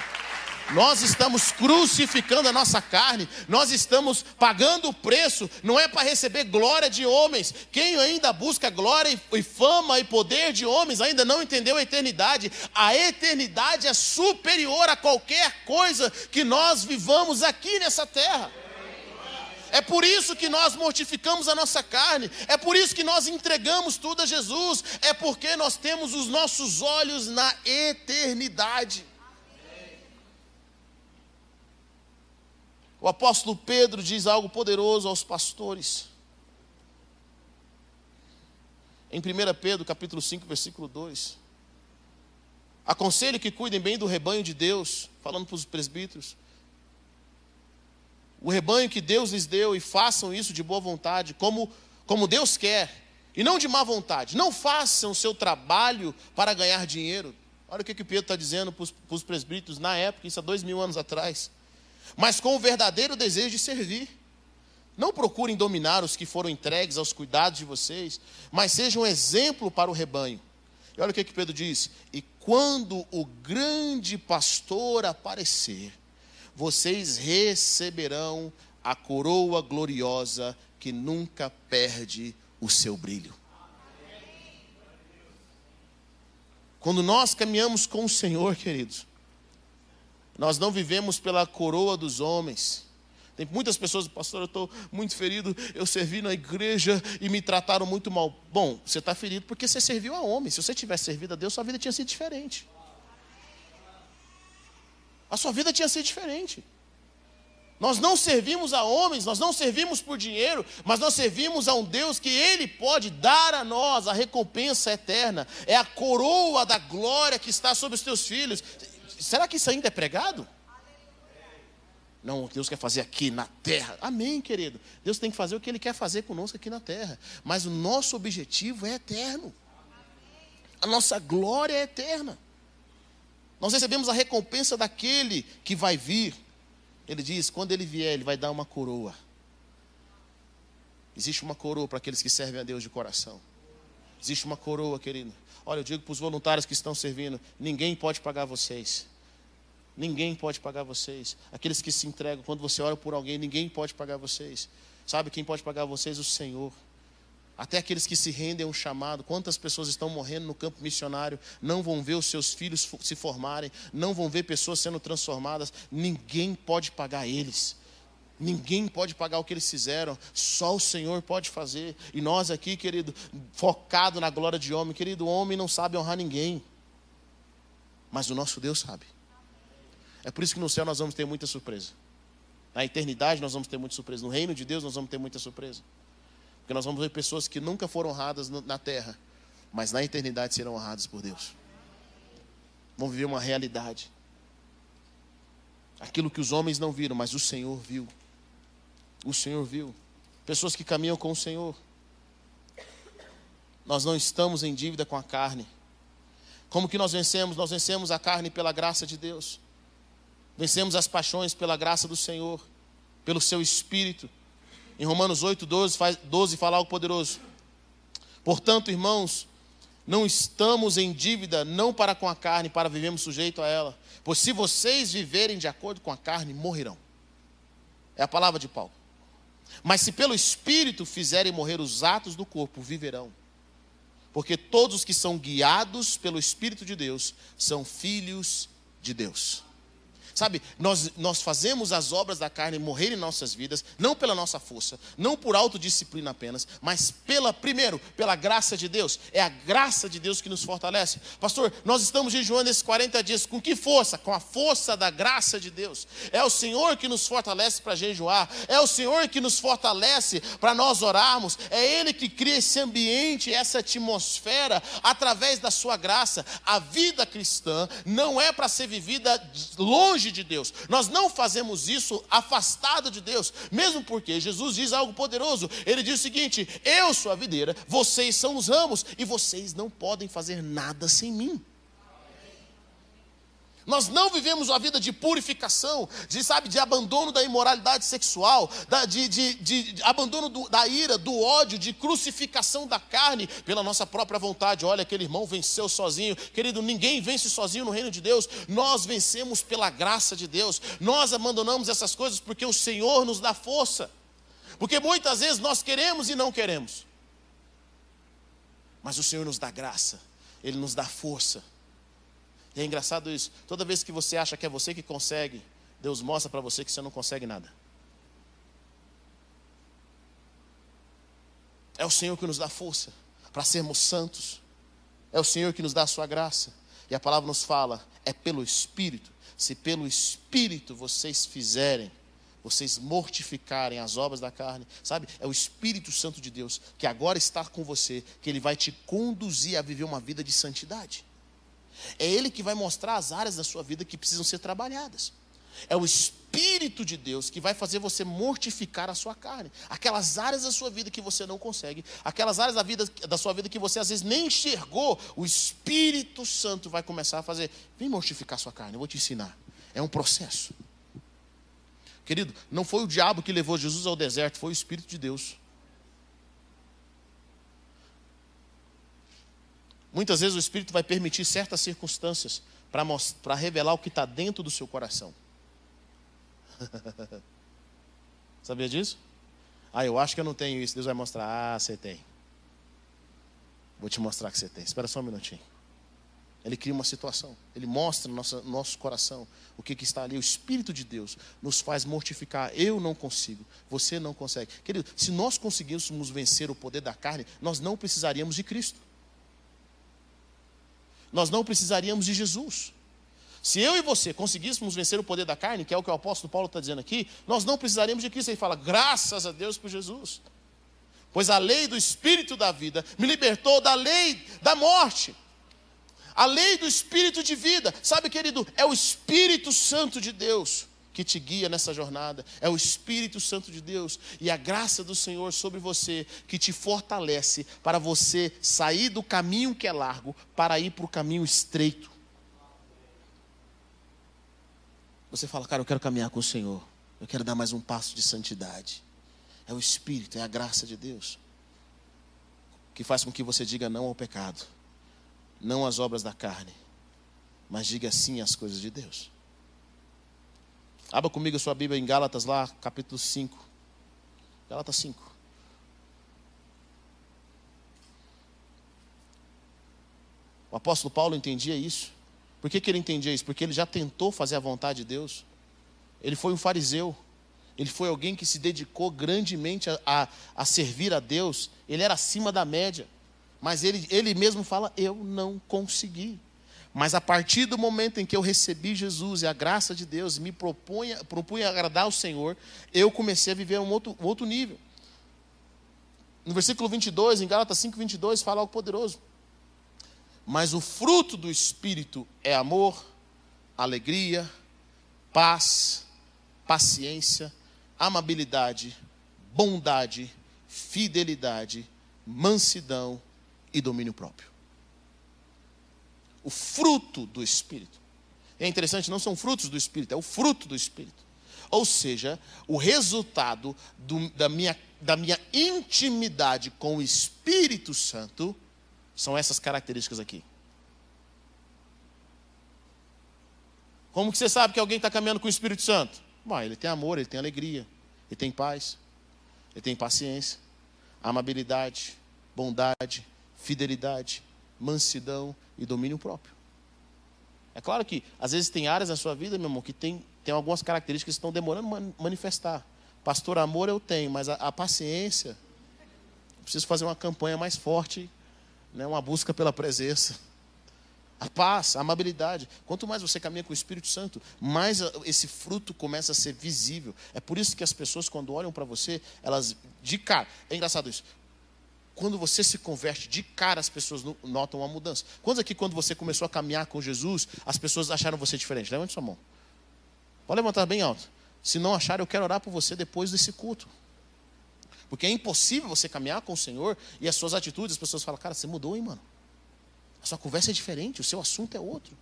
Nós estamos crucificando a nossa carne, nós estamos pagando o preço, não é para receber glória de homens. Quem ainda busca glória e fama e poder de homens ainda não entendeu a eternidade. A eternidade é superior a qualquer coisa que nós vivamos aqui nessa terra. É por isso que nós mortificamos a nossa carne, é por isso que nós entregamos tudo a Jesus, é porque nós temos os nossos olhos na eternidade. O apóstolo Pedro diz algo poderoso aos pastores. Em 1 Pedro, capítulo 5, versículo 2. Aconselho que cuidem bem do rebanho de Deus, falando para os presbíteros. O rebanho que Deus lhes deu e façam isso de boa vontade, como, como Deus quer, e não de má vontade. Não façam o seu trabalho para ganhar dinheiro. Olha o que, que Pedro está dizendo para os presbíteros na época, isso há dois mil anos atrás mas com o verdadeiro desejo de servir. Não procurem dominar os que foram entregues aos cuidados de vocês, mas sejam um exemplo para o rebanho. E olha o que, que Pedro diz: E quando o grande pastor aparecer, vocês receberão a coroa gloriosa que nunca perde o seu brilho. Quando nós caminhamos com o Senhor, queridos, nós não vivemos pela coroa dos homens. Tem muitas pessoas, pastor, eu estou muito ferido, eu servi na igreja e me trataram muito mal. Bom, você está ferido porque você serviu a homem. Se você tivesse servido a Deus, sua vida tinha sido diferente. A sua vida tinha sido diferente. Nós não servimos a homens, nós não servimos por dinheiro, mas nós servimos a um Deus que Ele pode dar a nós a recompensa eterna, é a coroa da glória que está sobre os teus filhos será que isso ainda é pregado? Não, Deus quer fazer aqui na terra. Amém, querido. Deus tem que fazer o que Ele quer fazer conosco aqui na terra. Mas o nosso objetivo é eterno. A nossa glória é eterna. Nós recebemos a recompensa daquele que vai vir. Ele diz: quando ele vier, ele vai dar uma coroa. Existe uma coroa para aqueles que servem a Deus de coração. Existe uma coroa, querido. Olha, eu digo para os voluntários que estão servindo: ninguém pode pagar vocês. Ninguém pode pagar vocês. Aqueles que se entregam, quando você ora por alguém, ninguém pode pagar vocês. Sabe quem pode pagar vocês? O Senhor. Até aqueles que se rendem a um chamado. Quantas pessoas estão morrendo no campo missionário, não vão ver os seus filhos se formarem, não vão ver pessoas sendo transformadas. Ninguém pode pagar eles. Ninguém pode pagar o que eles fizeram, só o Senhor pode fazer. E nós aqui, querido, focado na glória de homem, querido, o homem não sabe honrar ninguém, mas o nosso Deus sabe. É por isso que no céu nós vamos ter muita surpresa. Na eternidade nós vamos ter muita surpresa. No reino de Deus nós vamos ter muita surpresa. Porque nós vamos ver pessoas que nunca foram honradas na terra, mas na eternidade serão honradas por Deus. Vão viver uma realidade. Aquilo que os homens não viram, mas o Senhor viu o Senhor viu. Pessoas que caminham com o Senhor. Nós não estamos em dívida com a carne. Como que nós vencemos? Nós vencemos a carne pela graça de Deus. Vencemos as paixões pela graça do Senhor, pelo seu Espírito. Em Romanos 8, 12, faz, 12 fala algo poderoso. Portanto, irmãos, não estamos em dívida, não para com a carne, para vivermos sujeito a ela. Pois se vocês viverem de acordo com a carne, morrerão. É a palavra de Paulo. Mas se pelo Espírito fizerem morrer os atos do corpo, viverão. Porque todos os que são guiados pelo Espírito de Deus são filhos de Deus. Sabe, nós, nós fazemos as obras da carne morrer em nossas vidas, não pela nossa força, não por autodisciplina apenas, mas pela, primeiro, pela graça de Deus. É a graça de Deus que nos fortalece. Pastor, nós estamos jejuando esses 40 dias com que força? Com a força da graça de Deus. É o Senhor que nos fortalece para jejuar, é o Senhor que nos fortalece para nós orarmos, é Ele que cria esse ambiente, essa atmosfera através da sua graça. A vida cristã não é para ser vivida longe longe de Deus. Nós não fazemos isso afastado de Deus, mesmo porque Jesus diz algo poderoso. Ele diz o seguinte: Eu sou a videira, vocês são os ramos, e vocês não podem fazer nada sem mim. Nós não vivemos uma vida de purificação, de, sabe, de abandono da imoralidade sexual, da, de, de, de, de, abandono do, da ira, do ódio, de crucificação da carne pela nossa própria vontade. Olha, aquele irmão venceu sozinho. Querido, ninguém vence sozinho no reino de Deus. Nós vencemos pela graça de Deus. Nós abandonamos essas coisas porque o Senhor nos dá força. Porque muitas vezes nós queremos e não queremos. Mas o Senhor nos dá graça, Ele nos dá força. É engraçado isso. Toda vez que você acha que é você que consegue, Deus mostra para você que você não consegue nada. É o Senhor que nos dá força para sermos santos. É o Senhor que nos dá a sua graça. E a palavra nos fala, é pelo Espírito. Se pelo Espírito vocês fizerem, vocês mortificarem as obras da carne, sabe? É o Espírito Santo de Deus que agora está com você, que ele vai te conduzir a viver uma vida de santidade. É ele que vai mostrar as áreas da sua vida que precisam ser trabalhadas. É o Espírito de Deus que vai fazer você mortificar a sua carne. Aquelas áreas da sua vida que você não consegue, aquelas áreas da, vida, da sua vida que você às vezes nem enxergou, o Espírito Santo vai começar a fazer. Vem mortificar a sua carne, eu vou te ensinar. É um processo. Querido, não foi o diabo que levou Jesus ao deserto, foi o Espírito de Deus. Muitas vezes o Espírito vai permitir certas circunstâncias para revelar o que está dentro do seu coração. Sabia disso? Ah, eu acho que eu não tenho isso. Deus vai mostrar. Ah, você tem. Vou te mostrar que você tem. Espera só um minutinho. Ele cria uma situação. Ele mostra no nosso, coração o que, que, está ali. O Espírito de Deus nos faz mortificar. Eu não consigo. Você não consegue. Querido, se nós conseguíssemos vencer o poder da carne, nós não precisaríamos de Cristo. Nós não precisaríamos de Jesus. Se eu e você conseguíssemos vencer o poder da carne, que é o que o apóstolo Paulo está dizendo aqui, nós não precisaríamos de Cristo. Ele fala, graças a Deus por Jesus. Pois a lei do Espírito da vida me libertou da lei da morte. A lei do Espírito de vida. Sabe, querido, é o Espírito Santo de Deus que te guia nessa jornada. É o Espírito Santo de Deus e a graça do Senhor sobre você que te fortalece para você sair do caminho que é largo para ir para o caminho estreito. Você fala, cara, eu quero caminhar com o Senhor. Eu quero dar mais um passo de santidade. É o Espírito, é a graça de Deus que faz com que você diga não ao pecado, não às obras da carne, mas diga sim às coisas de Deus. Abra comigo a sua Bíblia em Gálatas lá, capítulo 5. Gálatas 5. O apóstolo Paulo entendia isso. Por que, que ele entendia isso? Porque ele já tentou fazer a vontade de Deus. Ele foi um fariseu. Ele foi alguém que se dedicou grandemente a, a, a servir a Deus. Ele era acima da média. Mas ele, ele mesmo fala: Eu não consegui. Mas a partir do momento em que eu recebi Jesus e a graça de Deus me propunha, propunha agradar ao Senhor, eu comecei a viver um outro, um outro nível. No versículo 22, em Gálatas 5, 22, fala algo poderoso. Mas o fruto do Espírito é amor, alegria, paz, paciência, amabilidade, bondade, fidelidade, mansidão e domínio próprio. O fruto do Espírito. É interessante, não são frutos do Espírito, é o fruto do Espírito. Ou seja, o resultado do, da, minha, da minha intimidade com o Espírito Santo são essas características aqui. Como que você sabe que alguém está caminhando com o Espírito Santo? Bom, ele tem amor, ele tem alegria, ele tem paz, ele tem paciência, amabilidade, bondade, fidelidade, mansidão e domínio próprio. É claro que às vezes tem áreas na sua vida, meu irmão, que tem, tem algumas características que estão demorando a manifestar. Pastor, amor eu tenho, mas a, a paciência, preciso fazer uma campanha mais forte né, uma busca pela presença. A paz, a amabilidade. Quanto mais você caminha com o Espírito Santo, mais esse fruto começa a ser visível. É por isso que as pessoas, quando olham para você, elas de cara. É engraçado isso. Quando você se converte, de cara as pessoas notam uma mudança. Quantos aqui, quando você começou a caminhar com Jesus, as pessoas acharam você diferente? Levante sua mão. Pode levantar bem alto. Se não achar, eu quero orar por você depois desse culto. Porque é impossível você caminhar com o Senhor e as suas atitudes, as pessoas falam, cara, você mudou, hein, mano? A sua conversa é diferente, o seu assunto é outro.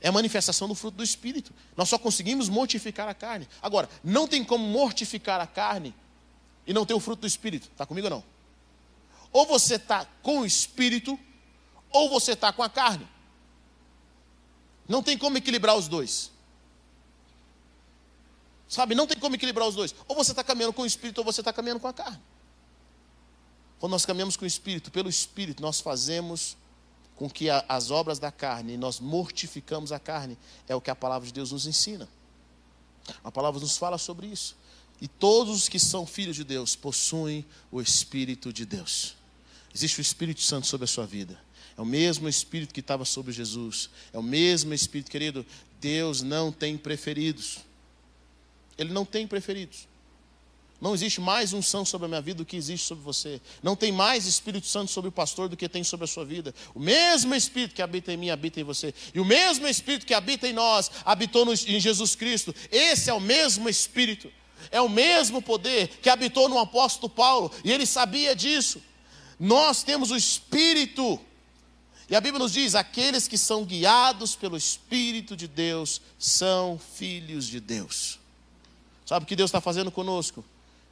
É a manifestação do fruto do Espírito. Nós só conseguimos mortificar a carne. Agora, não tem como mortificar a carne e não ter o fruto do Espírito. Está comigo ou não? Ou você está com o Espírito, ou você está com a carne. Não tem como equilibrar os dois. Sabe, não tem como equilibrar os dois. Ou você está caminhando com o Espírito, ou você está caminhando com a carne. Quando nós caminhamos com o Espírito, pelo Espírito, nós fazemos com que a, as obras da carne, nós mortificamos a carne, é o que a palavra de Deus nos ensina. A palavra nos fala sobre isso. E todos os que são filhos de Deus possuem o Espírito de Deus. Existe o Espírito Santo sobre a sua vida. É o mesmo Espírito que estava sobre Jesus. É o mesmo Espírito, querido. Deus não tem preferidos. Ele não tem preferidos. Não existe mais unção sobre a minha vida do que existe sobre você. Não tem mais Espírito Santo sobre o pastor do que tem sobre a sua vida. O mesmo Espírito que habita em mim habita em você. E o mesmo Espírito que habita em nós habitou em Jesus Cristo. Esse é o mesmo Espírito. É o mesmo poder que habitou no apóstolo Paulo. E ele sabia disso. Nós temos o Espírito. E a Bíblia nos diz: aqueles que são guiados pelo Espírito de Deus são filhos de Deus. Sabe o que Deus está fazendo conosco?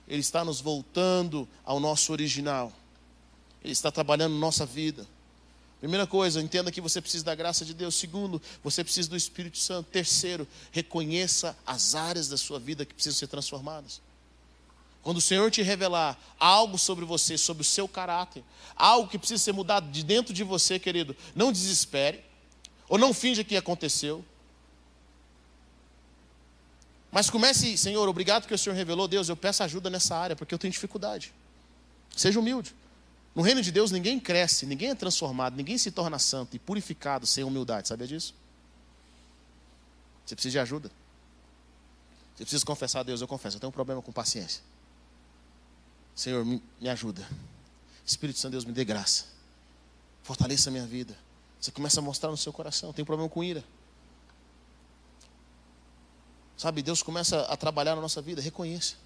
Ele está nos voltando ao nosso original. Ele está trabalhando nossa vida. Primeira coisa, entenda que você precisa da graça de Deus. Segundo, você precisa do Espírito Santo. Terceiro, reconheça as áreas da sua vida que precisam ser transformadas. Quando o Senhor te revelar algo sobre você, sobre o seu caráter, algo que precisa ser mudado de dentro de você, querido, não desespere, ou não finja que aconteceu, mas comece, Senhor, obrigado que o Senhor revelou, Deus, eu peço ajuda nessa área, porque eu tenho dificuldade. Seja humilde. No reino de Deus ninguém cresce, ninguém é transformado, ninguém se torna santo e purificado sem humildade, sabia disso? Você precisa de ajuda. Você precisa confessar a Deus, eu confesso, eu tenho um problema com paciência. Senhor, me, ajuda. Espírito Santo, Deus, me dê graça. Fortaleça a minha vida. Você começa a mostrar no seu coração, tem problema com ira. Sabe, Deus começa a trabalhar na nossa vida, reconheça.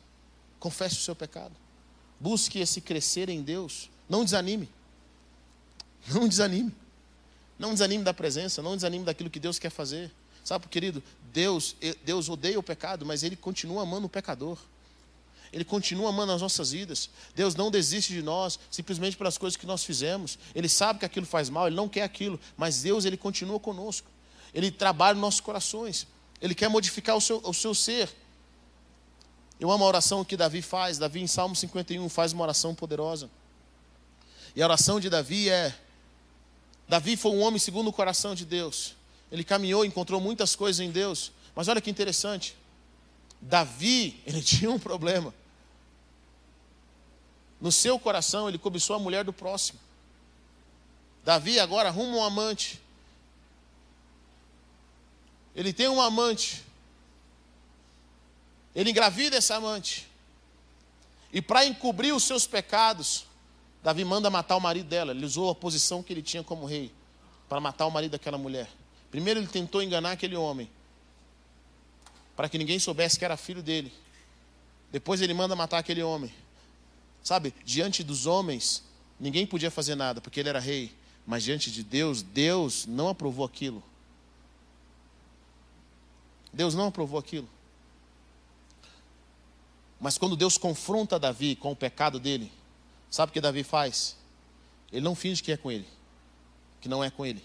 Confesse o seu pecado. Busque esse crescer em Deus. Não desanime. Não desanime. Não desanime da presença, não desanime daquilo que Deus quer fazer. Sabe, querido, Deus, Deus odeia o pecado, mas ele continua amando o pecador. Ele continua amando as nossas vidas. Deus não desiste de nós simplesmente pelas coisas que nós fizemos. Ele sabe que aquilo faz mal, ele não quer aquilo, mas Deus ele continua conosco. Ele trabalha nos nossos corações. Ele quer modificar o seu, o seu ser. Eu amo a oração que Davi faz. Davi, em Salmo 51, faz uma oração poderosa. E a oração de Davi é: Davi foi um homem segundo o coração de Deus. Ele caminhou, encontrou muitas coisas em Deus. Mas olha que interessante. Davi, ele tinha um problema. No seu coração, ele cobiçou a mulher do próximo. Davi agora arruma um amante. Ele tem um amante. Ele engravida essa amante. E para encobrir os seus pecados, Davi manda matar o marido dela. Ele usou a posição que ele tinha como rei para matar o marido daquela mulher. Primeiro ele tentou enganar aquele homem, para que ninguém soubesse que era filho dele. Depois ele manda matar aquele homem. Sabe, diante dos homens, ninguém podia fazer nada, porque ele era rei. Mas diante de Deus, Deus não aprovou aquilo. Deus não aprovou aquilo. Mas quando Deus confronta Davi com o pecado dele, sabe o que Davi faz? Ele não finge que é com ele, que não é com ele.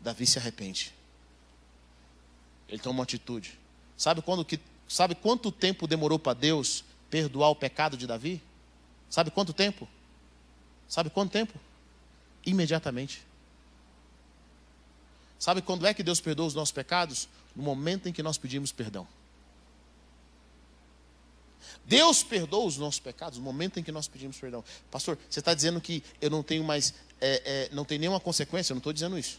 Davi se arrepende. Ele toma uma atitude. Sabe quando que sabe quanto tempo demorou para Deus perdoar o pecado de Davi? Sabe quanto tempo? Sabe quanto tempo? Imediatamente. Sabe quando é que Deus perdoa os nossos pecados? No momento em que nós pedimos perdão. Deus perdoa os nossos pecados no momento em que nós pedimos perdão. Pastor, você está dizendo que eu não tenho mais, é, é, não tem nenhuma consequência? Eu não estou dizendo isso.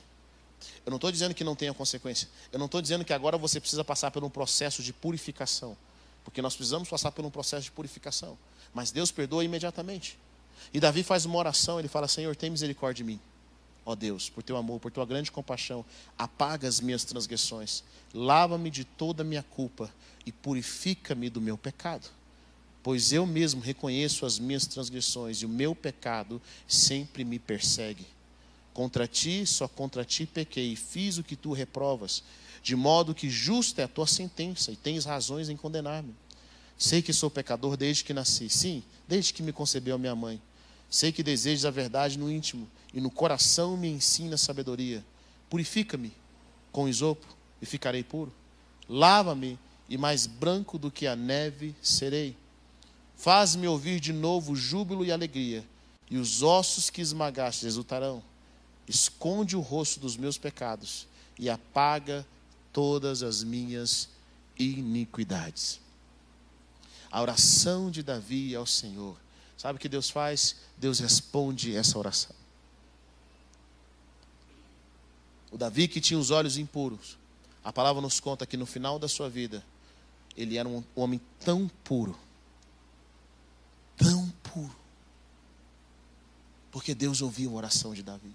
Eu não estou dizendo que não tenha consequência. Eu não estou dizendo que agora você precisa passar por um processo de purificação. Porque nós precisamos passar por um processo de purificação. Mas Deus perdoa imediatamente. E Davi faz uma oração, ele fala: Senhor, tem misericórdia de mim ó Deus, por teu amor, por tua grande compaixão, apaga as minhas transgressões, lava-me de toda a minha culpa e purifica-me do meu pecado. Pois eu mesmo reconheço as minhas transgressões e o meu pecado sempre me persegue. Contra ti, só contra ti pequei e fiz o que tu reprovas, de modo que justa é a tua sentença e tens razões em condenar-me. Sei que sou pecador desde que nasci, sim, desde que me concebeu a minha mãe. Sei que desejas a verdade no íntimo e no coração me ensina sabedoria. Purifica-me com isopo e ficarei puro. Lava-me e mais branco do que a neve serei. Faz-me ouvir de novo júbilo e alegria, e os ossos que esmagaste exultarão. Esconde o rosto dos meus pecados e apaga todas as minhas iniquidades. A oração de Davi ao Senhor. Sabe o que Deus faz? Deus responde essa oração. O Davi que tinha os olhos impuros, a palavra nos conta que no final da sua vida, ele era um homem tão puro, tão puro, porque Deus ouviu a oração de Davi.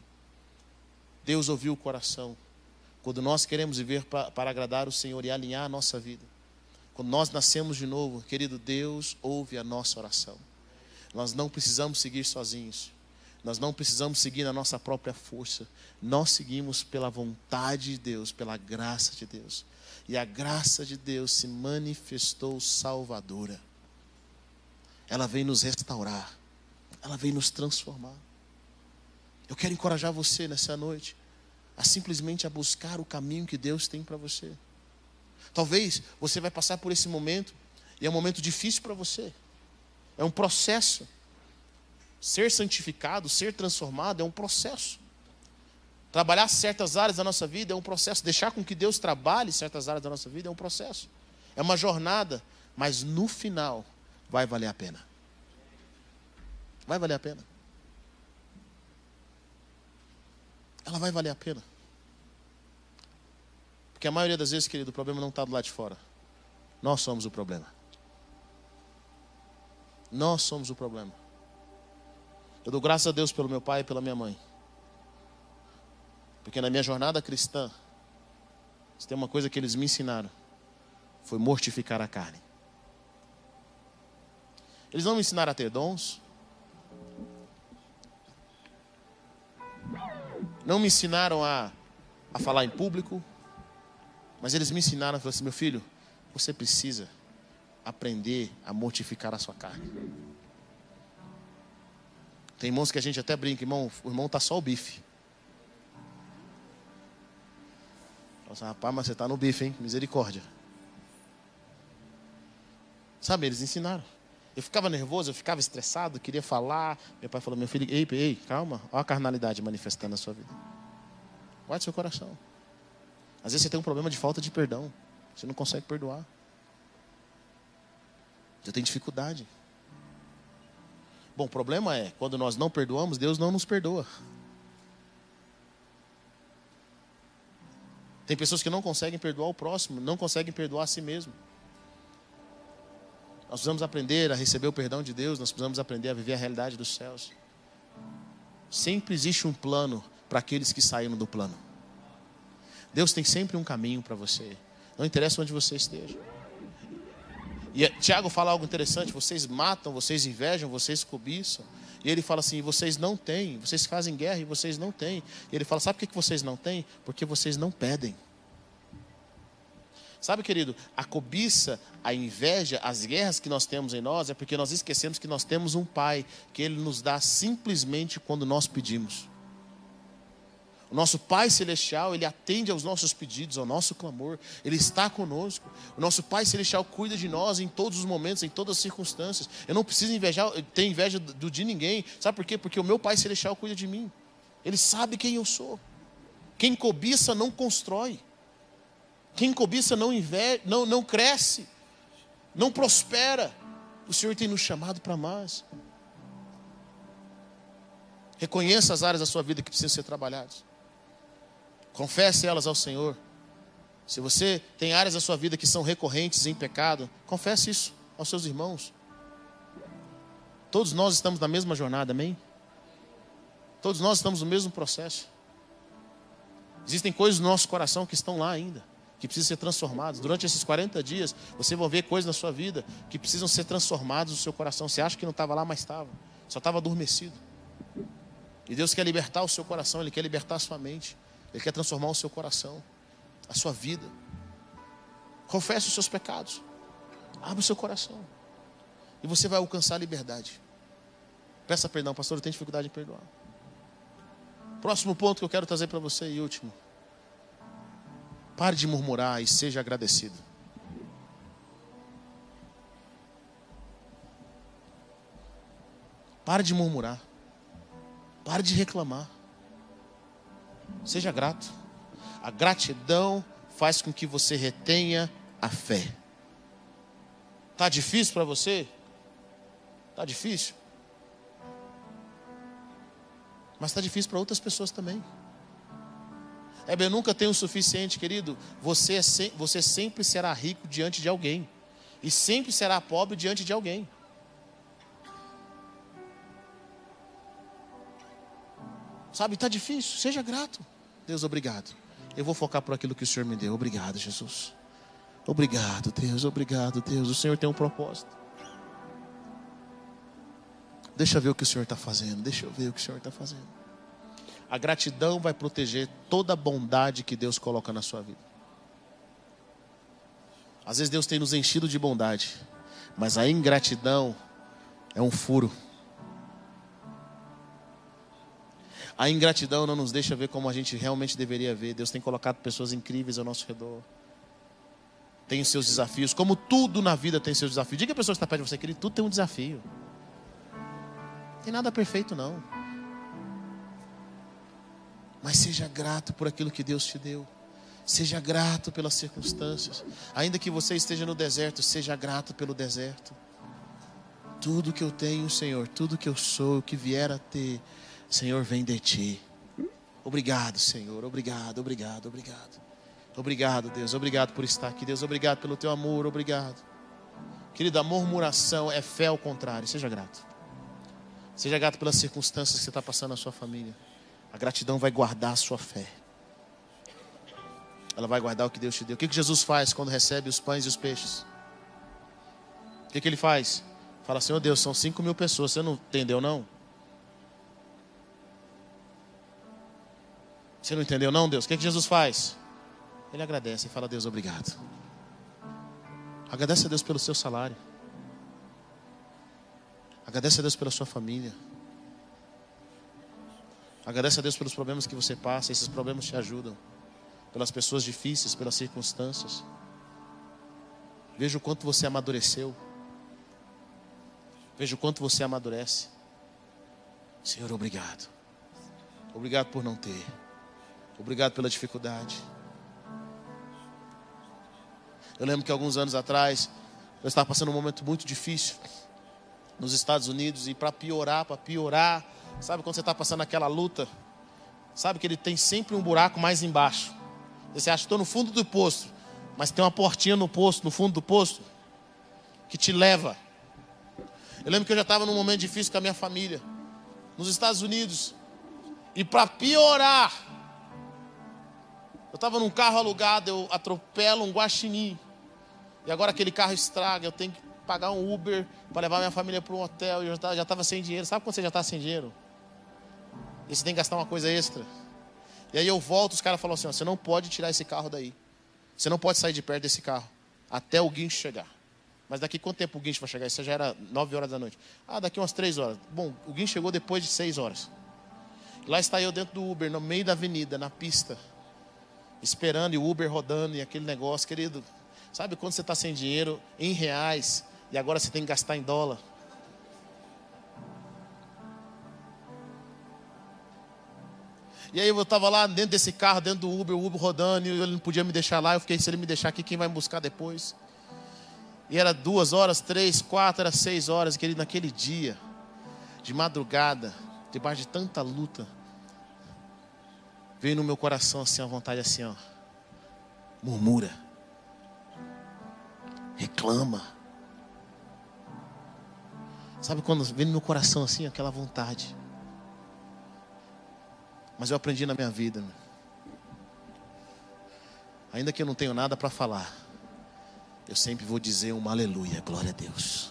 Deus ouviu o coração. Quando nós queremos viver para, agradar o Senhor e alinhar a nossa vida, quando nós nascemos de novo, querido Deus, ouve a nossa oração. Nós não precisamos seguir sozinhos. Nós não precisamos seguir na nossa própria força. Nós seguimos pela vontade de Deus, pela graça de Deus. E a graça de Deus se manifestou salvadora. Ela vem nos restaurar. Ela vem nos transformar. Eu quero encorajar você nessa noite a simplesmente a buscar o caminho que Deus tem para você. Talvez você vai passar por esse momento e é um momento difícil para você. É um processo. Ser santificado, ser transformado é um processo. Trabalhar certas áreas da nossa vida é um processo. Deixar com que Deus trabalhe certas áreas da nossa vida é um processo. É uma jornada, mas no final vai valer a pena. Vai valer a pena. Ela vai valer a pena. Porque a maioria das vezes, querido, o problema não está do lado de fora. Nós somos o problema. Nós somos o problema. Eu dou graças a Deus pelo meu pai e pela minha mãe. Porque na minha jornada cristã, se tem uma coisa que eles me ensinaram, foi mortificar a carne. Eles não me ensinaram a ter dons. Não me ensinaram a, a falar em público. Mas eles me ensinaram, falaram assim, meu filho, você precisa aprender a mortificar a sua carne. Tem irmãos que a gente até brinca, irmão, o irmão está só o bife. Nossa, rapaz, mas você está no bife, hein? Misericórdia. Sabe, eles ensinaram. Eu ficava nervoso, eu ficava estressado, queria falar. Meu pai falou, meu filho, ei, ei, calma. Olha a carnalidade manifestando na sua vida. Guarde seu coração. Às vezes você tem um problema de falta de perdão. Você não consegue perdoar. Você tem dificuldade. Bom, o problema é, quando nós não perdoamos, Deus não nos perdoa. Tem pessoas que não conseguem perdoar o próximo, não conseguem perdoar a si mesmo. Nós precisamos aprender a receber o perdão de Deus, nós precisamos aprender a viver a realidade dos céus. Sempre existe um plano para aqueles que saíram do plano. Deus tem sempre um caminho para você. Não interessa onde você esteja. E Tiago fala algo interessante: vocês matam, vocês invejam, vocês cobiçam. E ele fala assim: vocês não têm, vocês fazem guerra e vocês não têm. E ele fala: sabe por que vocês não têm? Porque vocês não pedem. Sabe, querido, a cobiça, a inveja, as guerras que nós temos em nós é porque nós esquecemos que nós temos um Pai, que Ele nos dá simplesmente quando nós pedimos. O nosso Pai Celestial, Ele atende aos nossos pedidos, ao nosso clamor, Ele está conosco. O nosso Pai Celestial cuida de nós em todos os momentos, em todas as circunstâncias. Eu não preciso invejar, ter inveja do, de ninguém. Sabe por quê? Porque o meu Pai Celestial cuida de mim. Ele sabe quem eu sou. Quem cobiça não constrói. Quem cobiça não, inveja, não, não cresce, não prospera. O Senhor tem nos chamado para mais. Reconheça as áreas da sua vida que precisam ser trabalhadas. Confesse elas ao Senhor. Se você tem áreas da sua vida que são recorrentes em pecado, confesse isso aos seus irmãos. Todos nós estamos na mesma jornada, amém? Todos nós estamos no mesmo processo. Existem coisas no nosso coração que estão lá ainda, que precisam ser transformadas. Durante esses 40 dias, você vai ver coisas na sua vida que precisam ser transformadas no seu coração. Você acha que não estava lá, mas estava. Só estava adormecido. E Deus quer libertar o seu coração, Ele quer libertar a sua mente. Ele quer transformar o seu coração, a sua vida. Confesse os seus pecados. Abra o seu coração. E você vai alcançar a liberdade. Peça perdão, pastor, eu tenho dificuldade em perdoar. Próximo ponto que eu quero trazer para você e último. Pare de murmurar e seja agradecido. Pare de murmurar. Pare de reclamar. Seja grato. A gratidão faz com que você retenha a fé. Tá difícil para você? Tá difícil? Mas está difícil para outras pessoas também. É, eu nunca tenho o suficiente, querido. Você, é se, você sempre será rico diante de alguém. E sempre será pobre diante de alguém. Sabe, está difícil. Seja grato. Deus, obrigado. Eu vou focar por aquilo que o Senhor me deu. Obrigado, Jesus. Obrigado, Deus. Obrigado, Deus. O Senhor tem um propósito. Deixa eu ver o que o Senhor está fazendo. Deixa eu ver o que o Senhor está fazendo. A gratidão vai proteger toda a bondade que Deus coloca na sua vida. Às vezes Deus tem nos enchido de bondade, mas a ingratidão é um furo. A ingratidão não nos deixa ver como a gente realmente deveria ver. Deus tem colocado pessoas incríveis ao nosso redor. Tem os seus desafios, como tudo na vida tem seus desafios. Diga a pessoa que está perto de você, querido, tudo tem um desafio tem nada perfeito, não. Mas seja grato por aquilo que Deus te deu. Seja grato pelas circunstâncias. Ainda que você esteja no deserto, seja grato pelo deserto. Tudo que eu tenho, Senhor, tudo que eu sou, o que vier a ter, Senhor, vem de ti. Obrigado, Senhor. Obrigado, obrigado, obrigado. Obrigado, Deus. Obrigado por estar aqui, Deus. Obrigado pelo teu amor. Obrigado. Querida, a murmuração é fé ao contrário. Seja grato. Seja grato pelas circunstâncias que você está passando na sua família. A gratidão vai guardar a sua fé. Ela vai guardar o que Deus te deu. O que, Jesus faz quando recebe os pães e os peixes? O que, que ele faz? Fala, Senhor Deus, são cinco mil pessoas. Você não entendeu, não? Você não entendeu, não, Deus? O que, que Jesus faz? Ele agradece e fala, Deus, obrigado. Agradece a Deus pelo seu salário. Agradece a Deus pela sua família. Agradece a Deus pelos problemas que você passa. Esses problemas te ajudam. Pelas pessoas difíceis, pelas circunstâncias. Veja o quanto você amadureceu. Veja o quanto você amadurece. Senhor, obrigado. Obrigado por não ter. Obrigado pela dificuldade. Eu lembro que alguns anos atrás eu estava passando um momento muito difícil nos Estados Unidos e para piorar, para piorar, sabe quando você está passando aquela luta, sabe que ele tem sempre um buraco mais embaixo. Você acha que estou no fundo do poço, mas tem uma portinha no poço, no fundo do poço, que te leva. Eu lembro que eu já estava num momento difícil com a minha família, nos Estados Unidos, e para piorar, eu estava num carro alugado, eu atropelo um guaxinim. E agora aquele carro estraga, eu tenho que pagar um Uber para levar minha família para um hotel. E eu já estava sem dinheiro. Sabe quando você já está sem dinheiro? E você tem que gastar uma coisa extra. E aí eu volto, os caras falam assim: você não pode tirar esse carro daí. Você não pode sair de perto desse carro até o guincho chegar. Mas daqui quanto tempo o guincho vai chegar? Isso já era 9 horas da noite. Ah, daqui umas 3 horas. Bom, o guincho chegou depois de 6 horas. Lá está eu dentro do Uber, no meio da avenida, na pista, esperando e o Uber rodando e aquele negócio, querido. Sabe quando você está sem dinheiro, em reais, e agora você tem que gastar em dólar. E aí eu estava lá dentro desse carro, dentro do Uber, o Uber rodando, e ele não podia me deixar lá. Eu fiquei, se ele me deixar aqui, quem vai me buscar depois? E era duas horas, três, quatro, era seis horas, querido, naquele dia, de madrugada, debaixo de tanta luta, veio no meu coração assim, a vontade assim, ó, murmura, reclama Sabe quando vem no meu coração assim, aquela vontade. Mas eu aprendi na minha vida. Ainda que eu não tenho nada para falar, eu sempre vou dizer uma aleluia, glória a Deus.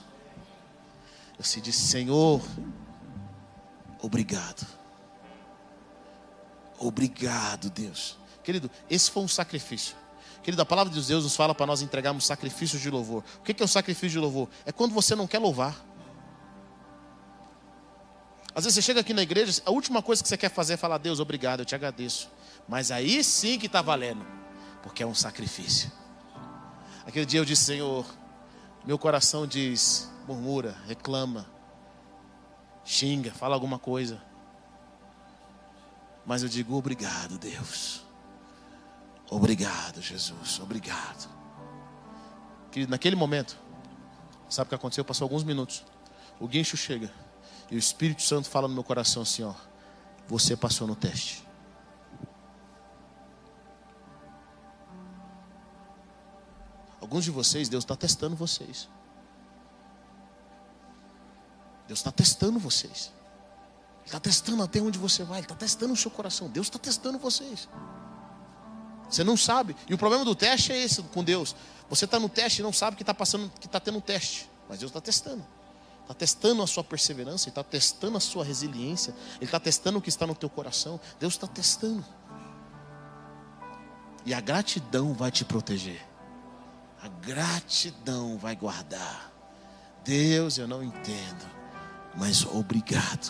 Eu se disse, Senhor, obrigado. Obrigado, Deus. Querido, esse foi um sacrifício. Querido, a palavra de Deus nos fala para nós entregarmos sacrifícios de louvor. O que é um sacrifício de louvor? É quando você não quer louvar. Às vezes você chega aqui na igreja, a última coisa que você quer fazer é falar, Deus, obrigado, eu te agradeço. Mas aí sim que está valendo, porque é um sacrifício. Aquele dia eu disse, Senhor, meu coração diz, murmura, reclama, xinga, fala alguma coisa. Mas eu digo, obrigado, Deus. Obrigado, Jesus, obrigado. Querido, naquele momento, Sabe o que aconteceu? Passou alguns minutos. O guincho chega. E o Espírito Santo fala no meu coração assim: ó, você passou no teste. Alguns de vocês, Deus está testando vocês. Deus está testando vocês. Está testando até onde você vai. Ele está testando o seu coração. Deus está testando vocês. Você não sabe. E o problema do teste é esse com Deus. Você está no teste e não sabe que está passando, que está tendo um teste. Mas Deus está testando. Está testando a sua perseverança, está testando a sua resiliência, Ele está testando o que está no teu coração. Deus está testando. E a gratidão vai te proteger. A gratidão vai guardar. Deus, eu não entendo, mas obrigado.